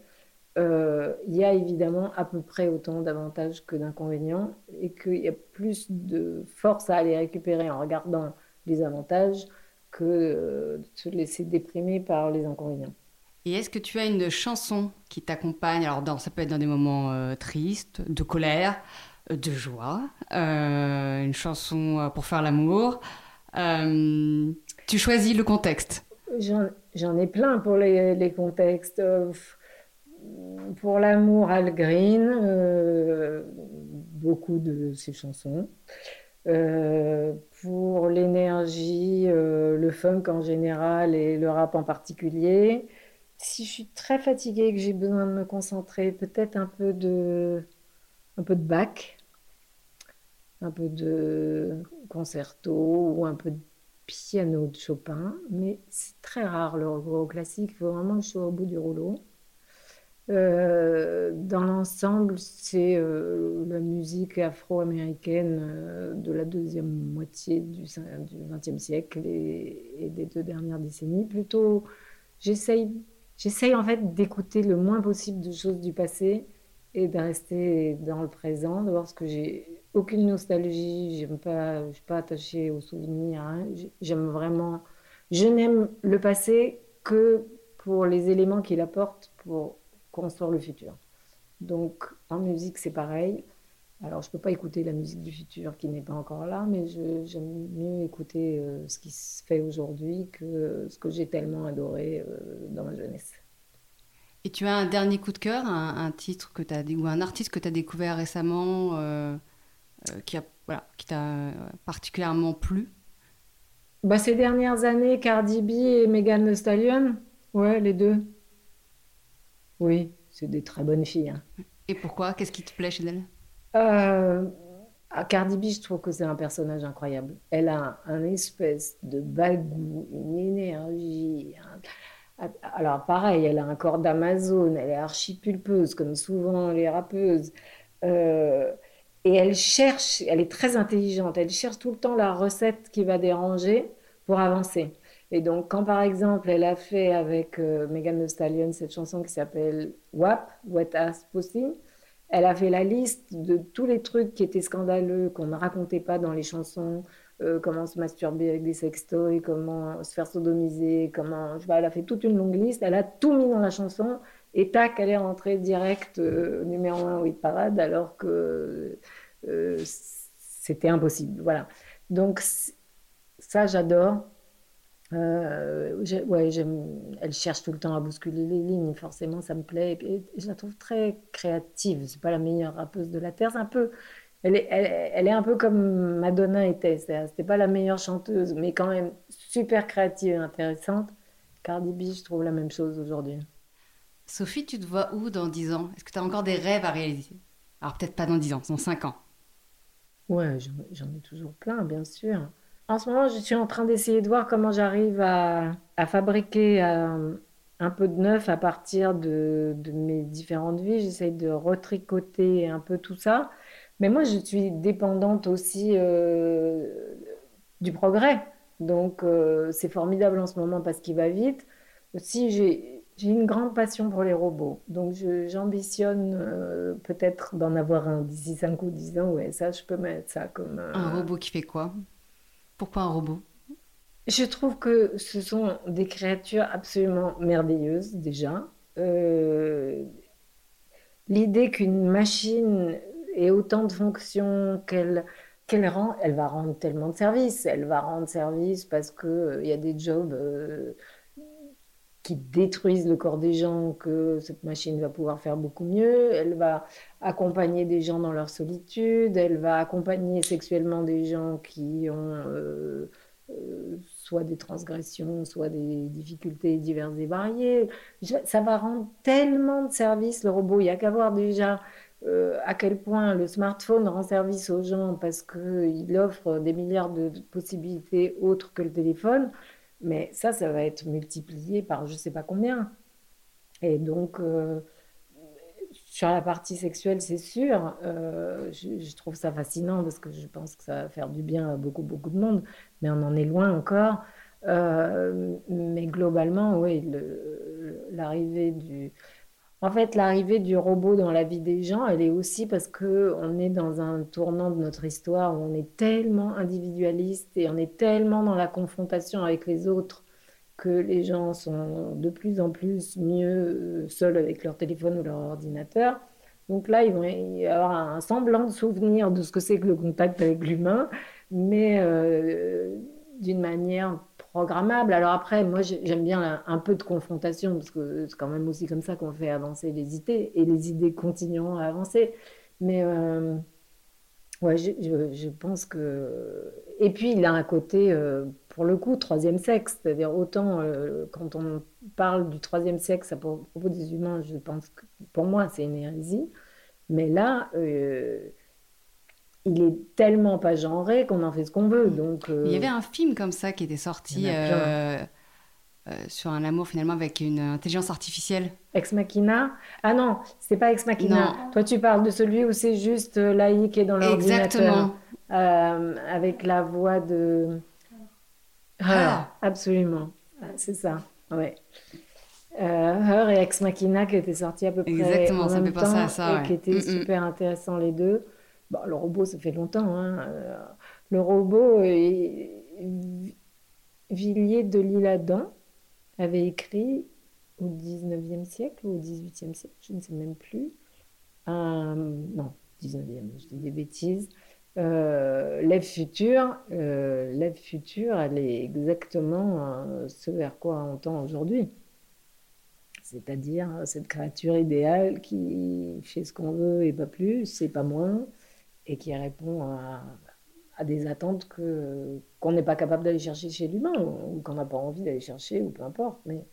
S1: il y a évidemment à peu près autant d'avantages que d'inconvénients et qu'il y a plus de force à aller récupérer en regardant les avantages que euh, de se laisser déprimer par les inconvénients.
S2: Et est-ce que tu as une chanson qui t'accompagne? Alors, dans, ça peut être dans des moments euh, tristes, de colère, de joie, une chanson pour faire l'amour. tu choisis le contexte
S1: J'en ai plein pour les, les contextes pour l'amour, Al Green, euh, beaucoup de ses chansons. Euh, pour l'énergie, euh, le funk en général et le rap en particulier. Si je suis très fatiguée et que j'ai besoin de me concentrer, peut-être un peu de, un peu de Bach, un peu de concerto ou un peu de piano de Chopin, mais c'est très rare le gros classique. Il faut vraiment que je sois au bout du rouleau. Euh, dans l'ensemble, c'est euh, la musique afro-américaine euh, de la deuxième moitié du XXe siècle et, des deux dernières décennies. Plutôt, j'essaye, en fait d'écouter le moins possible de choses du passé et de rester dans le présent, de voir ce que j'ai aucune nostalgie, j'aime pas, je suis pas attachée aux souvenirs. Hein. J'aime vraiment, je n'aime le passé que pour les éléments qu'il apporte pour construire le futur. Donc en musique, c'est pareil. Alors je ne peux pas écouter la musique du futur qui n'est pas encore là, mais j'aime mieux écouter euh, ce qui se fait aujourd'hui que ce que j'ai tellement adoré euh, dans ma jeunesse.
S2: Et tu as un dernier coup de cœur, un, titre que as, ou un artiste que tu as découvert récemment euh, qui, a, voilà, qui t'a particulièrement plu?
S1: Bah, Ces dernières années, Cardi B et Megan Thee Stallion, ouais, les deux. Oui, c'est des très bonnes filles. Hein.
S2: Et pourquoi? Qu'est-ce qui te plaît chez elle?
S1: Euh, À Cardi B, je trouve que c'est un personnage incroyable. Elle a un, espèce de bagou, une énergie. Alors pareil, elle a un corps d'Amazon, elle est archi pulpeuse, comme souvent les rappeuses. Euh, et elle cherche, elle est très intelligente, elle cherche tout le temps la recette qui va déranger pour avancer. Et donc, quand par exemple, elle a fait avec euh, Megan Thee Stallion cette chanson qui s'appelle WAP, Wet Ass Pussy, elle a fait la liste de tous les trucs qui étaient scandaleux, qu'on ne racontait pas dans les chansons, euh, comment se masturber avec des sextoys, comment se faire sodomiser, comment. Je sais elle a fait toute une longue liste, elle a tout mis dans la chanson, et tac, elle est rentrée direct euh, numéro un au hit parade, alors que c'était impossible. Voilà. Donc, ça, j'adore. Euh, ouais, elle cherche tout le temps à bousculer les lignes, forcément, ça me plaît. Et, je la trouve très créative. C'est pas la meilleure rappeuse de la terre. C'est un peu, elle est, elle, est un peu comme Madonna était. C'était pas la meilleure chanteuse, mais quand même super créative et intéressante. Cardi B, je trouve la même chose aujourd'hui.
S2: Sophie, tu te vois où dans 10 ans? Est-ce que tu as encore des rêves à réaliser? Alors peut-être pas dans 10 ans, dans 5 ans.
S1: Ouais, j'en ai toujours plein, bien sûr. En ce moment, je suis en train d'essayer de voir comment j'arrive à, fabriquer euh, un peu de neuf à partir de, mes différentes vies. J'essaye de retricoter un peu tout ça. Mais moi, je suis dépendante aussi euh, du progrès. Donc, euh, c'est formidable en ce moment parce qu'il va vite. Aussi, j'ai une grande passion pour les robots. Donc, j'ambitionne peut-être d'en avoir un d'ici 5 ou 10 ans. Ouais, ça, je peux mettre ça comme...
S2: Un robot qui fait quoi? Pourquoi un robot?
S1: Je trouve que ce sont des créatures absolument merveilleuses déjà. Euh, l'idée qu'une machine ait autant de fonctions qu'elle qu'elle rend, elle va rendre tellement de services. Elle va rendre service parce qu'il euh, il y a des jobs euh, qui détruisent le corps des gens que cette machine va pouvoir faire beaucoup mieux. Elle va accompagner des gens dans leur solitude. Elle va accompagner sexuellement des gens qui ont euh, euh, soit des transgressions, soit des difficultés diverses et variées. Ça va rendre tellement de services, le robot. Il n'y a qu'à voir déjà euh, à quel point le smartphone rend service aux gens parce qu'il offre des milliards de possibilités autres que le téléphone. Mais ça, ça va être multiplié par je ne sais pas combien. Et donc, euh, sur la partie sexuelle, c'est sûr, euh, je, trouve ça fascinant parce que je pense que ça va faire du bien à beaucoup, beaucoup de monde, mais on en est loin encore. Euh, mais globalement, oui, l'arrivée du, en fait, l'arrivée du robot dans la vie des gens, elle est aussi parce que on est dans un tournant de notre histoire où on est tellement individualiste et on est tellement dans la confrontation avec les autres que les gens sont de plus en plus mieux euh, seuls avec leur téléphone ou leur ordinateur. Donc là, ils vont y avoir un semblant de souvenir de ce que c'est que le contact avec l'humain, mais euh, d'une manière programmable. Alors après, moi, j'aime bien un peu de confrontation, parce que c'est quand même aussi comme ça qu'on fait avancer les idées, et les idées continueront à avancer. Mais euh, ouais, je, pense que... Et puis, il a un côté, euh, pour le coup, troisième sexe. C'est-à-dire, autant euh, quand on parle du troisième sexe à propos des humains, je pense que pour moi, c'est une hérésie. Mais là il est tellement pas genré qu'on en fait ce qu'on veut. Donc,
S2: Il y avait un film comme ça qui était sorti euh, euh, sur un amour finalement avec une intelligence artificielle.
S1: Ex Machina? Ah non, c'est pas Ex Machina. Toi, tu parles de celui où c'est juste euh, laïque et dans l'ordinateur. Exactement. avec la voix de. Ah, absolument. C'est ça. Ouais. Her et Ex Machina qui étaient sortis à peu près
S2: Exactement, en ça
S1: même
S2: fait temps à ça,
S1: et qui étaient mm, mm. super intéressants les deux. Bon, le robot, ça fait longtemps. Hein. Euh, le robot, Villiers de l'Isle-Adam avait écrit au 19e siècle ou au 18e siècle, je ne sais même plus. non, 19e, je dis des bêtises. Euh, L'Ève future, euh, future, elle est exactement euh, ce vers quoi on tend aujourd'hui. C'est-à-dire cette créature idéale qui fait ce qu'on veut et pas plus, c'est pas moins, et qui répond à, des attentes que, qu'on n'est pas capable d'aller chercher chez l'humain ou, qu'on n'a pas envie d'aller chercher ou peu importe. Mais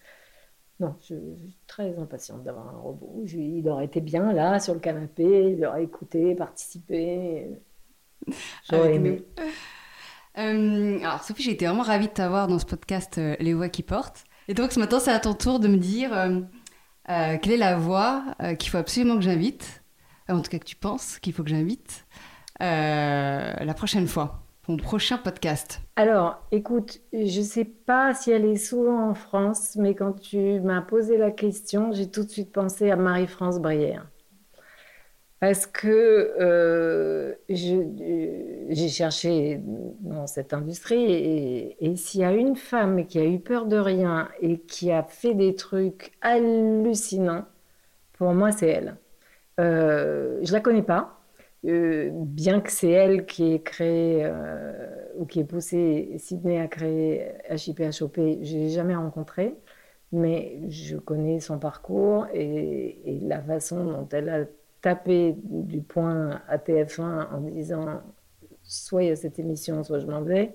S1: non, je, suis très impatiente d'avoir un robot. il aurait été bien là sur le canapé, il aurait écouté, participé. J'aurais aimé.
S2: Euh, alors Sophie, j'ai été vraiment ravie de t'avoir dans ce podcast euh, Les voix qui portent. Et donc ce matin, c'est à ton tour de me dire euh, quelle est la voix qu'il faut absolument que j'invite, en tout cas que tu penses qu'il faut que j'invite euh, la prochaine fois, mon prochain podcast
S1: Alors, écoute, je ne sais pas si elle est souvent en France, mais quand tu m'as posé la question, j'ai tout de suite pensé à Marie-France Brière. Parce que euh, j'ai cherché dans cette industrie et s'il y a une femme qui a eu peur de rien et qui a fait des trucs hallucinants, pour moi, c'est elle. Euh, je la connais pas, euh, bien que c'est elle qui ait créé euh, ou qui ait poussé Sydney à créer HIPHOP, je l'ai jamais rencontré, mais je connais son parcours et, la façon dont elle a tapé du point à TF1 en disant soit il y a cette émission, soit je m'en vais.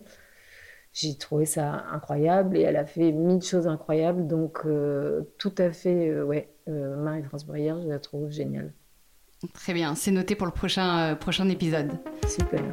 S1: J'ai trouvé ça incroyable et elle a fait mille choses incroyables. Donc, euh, tout à fait, ouais, Marie-France Brière, je la trouve géniale.
S2: Très bien, c'est noté pour le prochain, euh, prochain épisode.
S1: Super.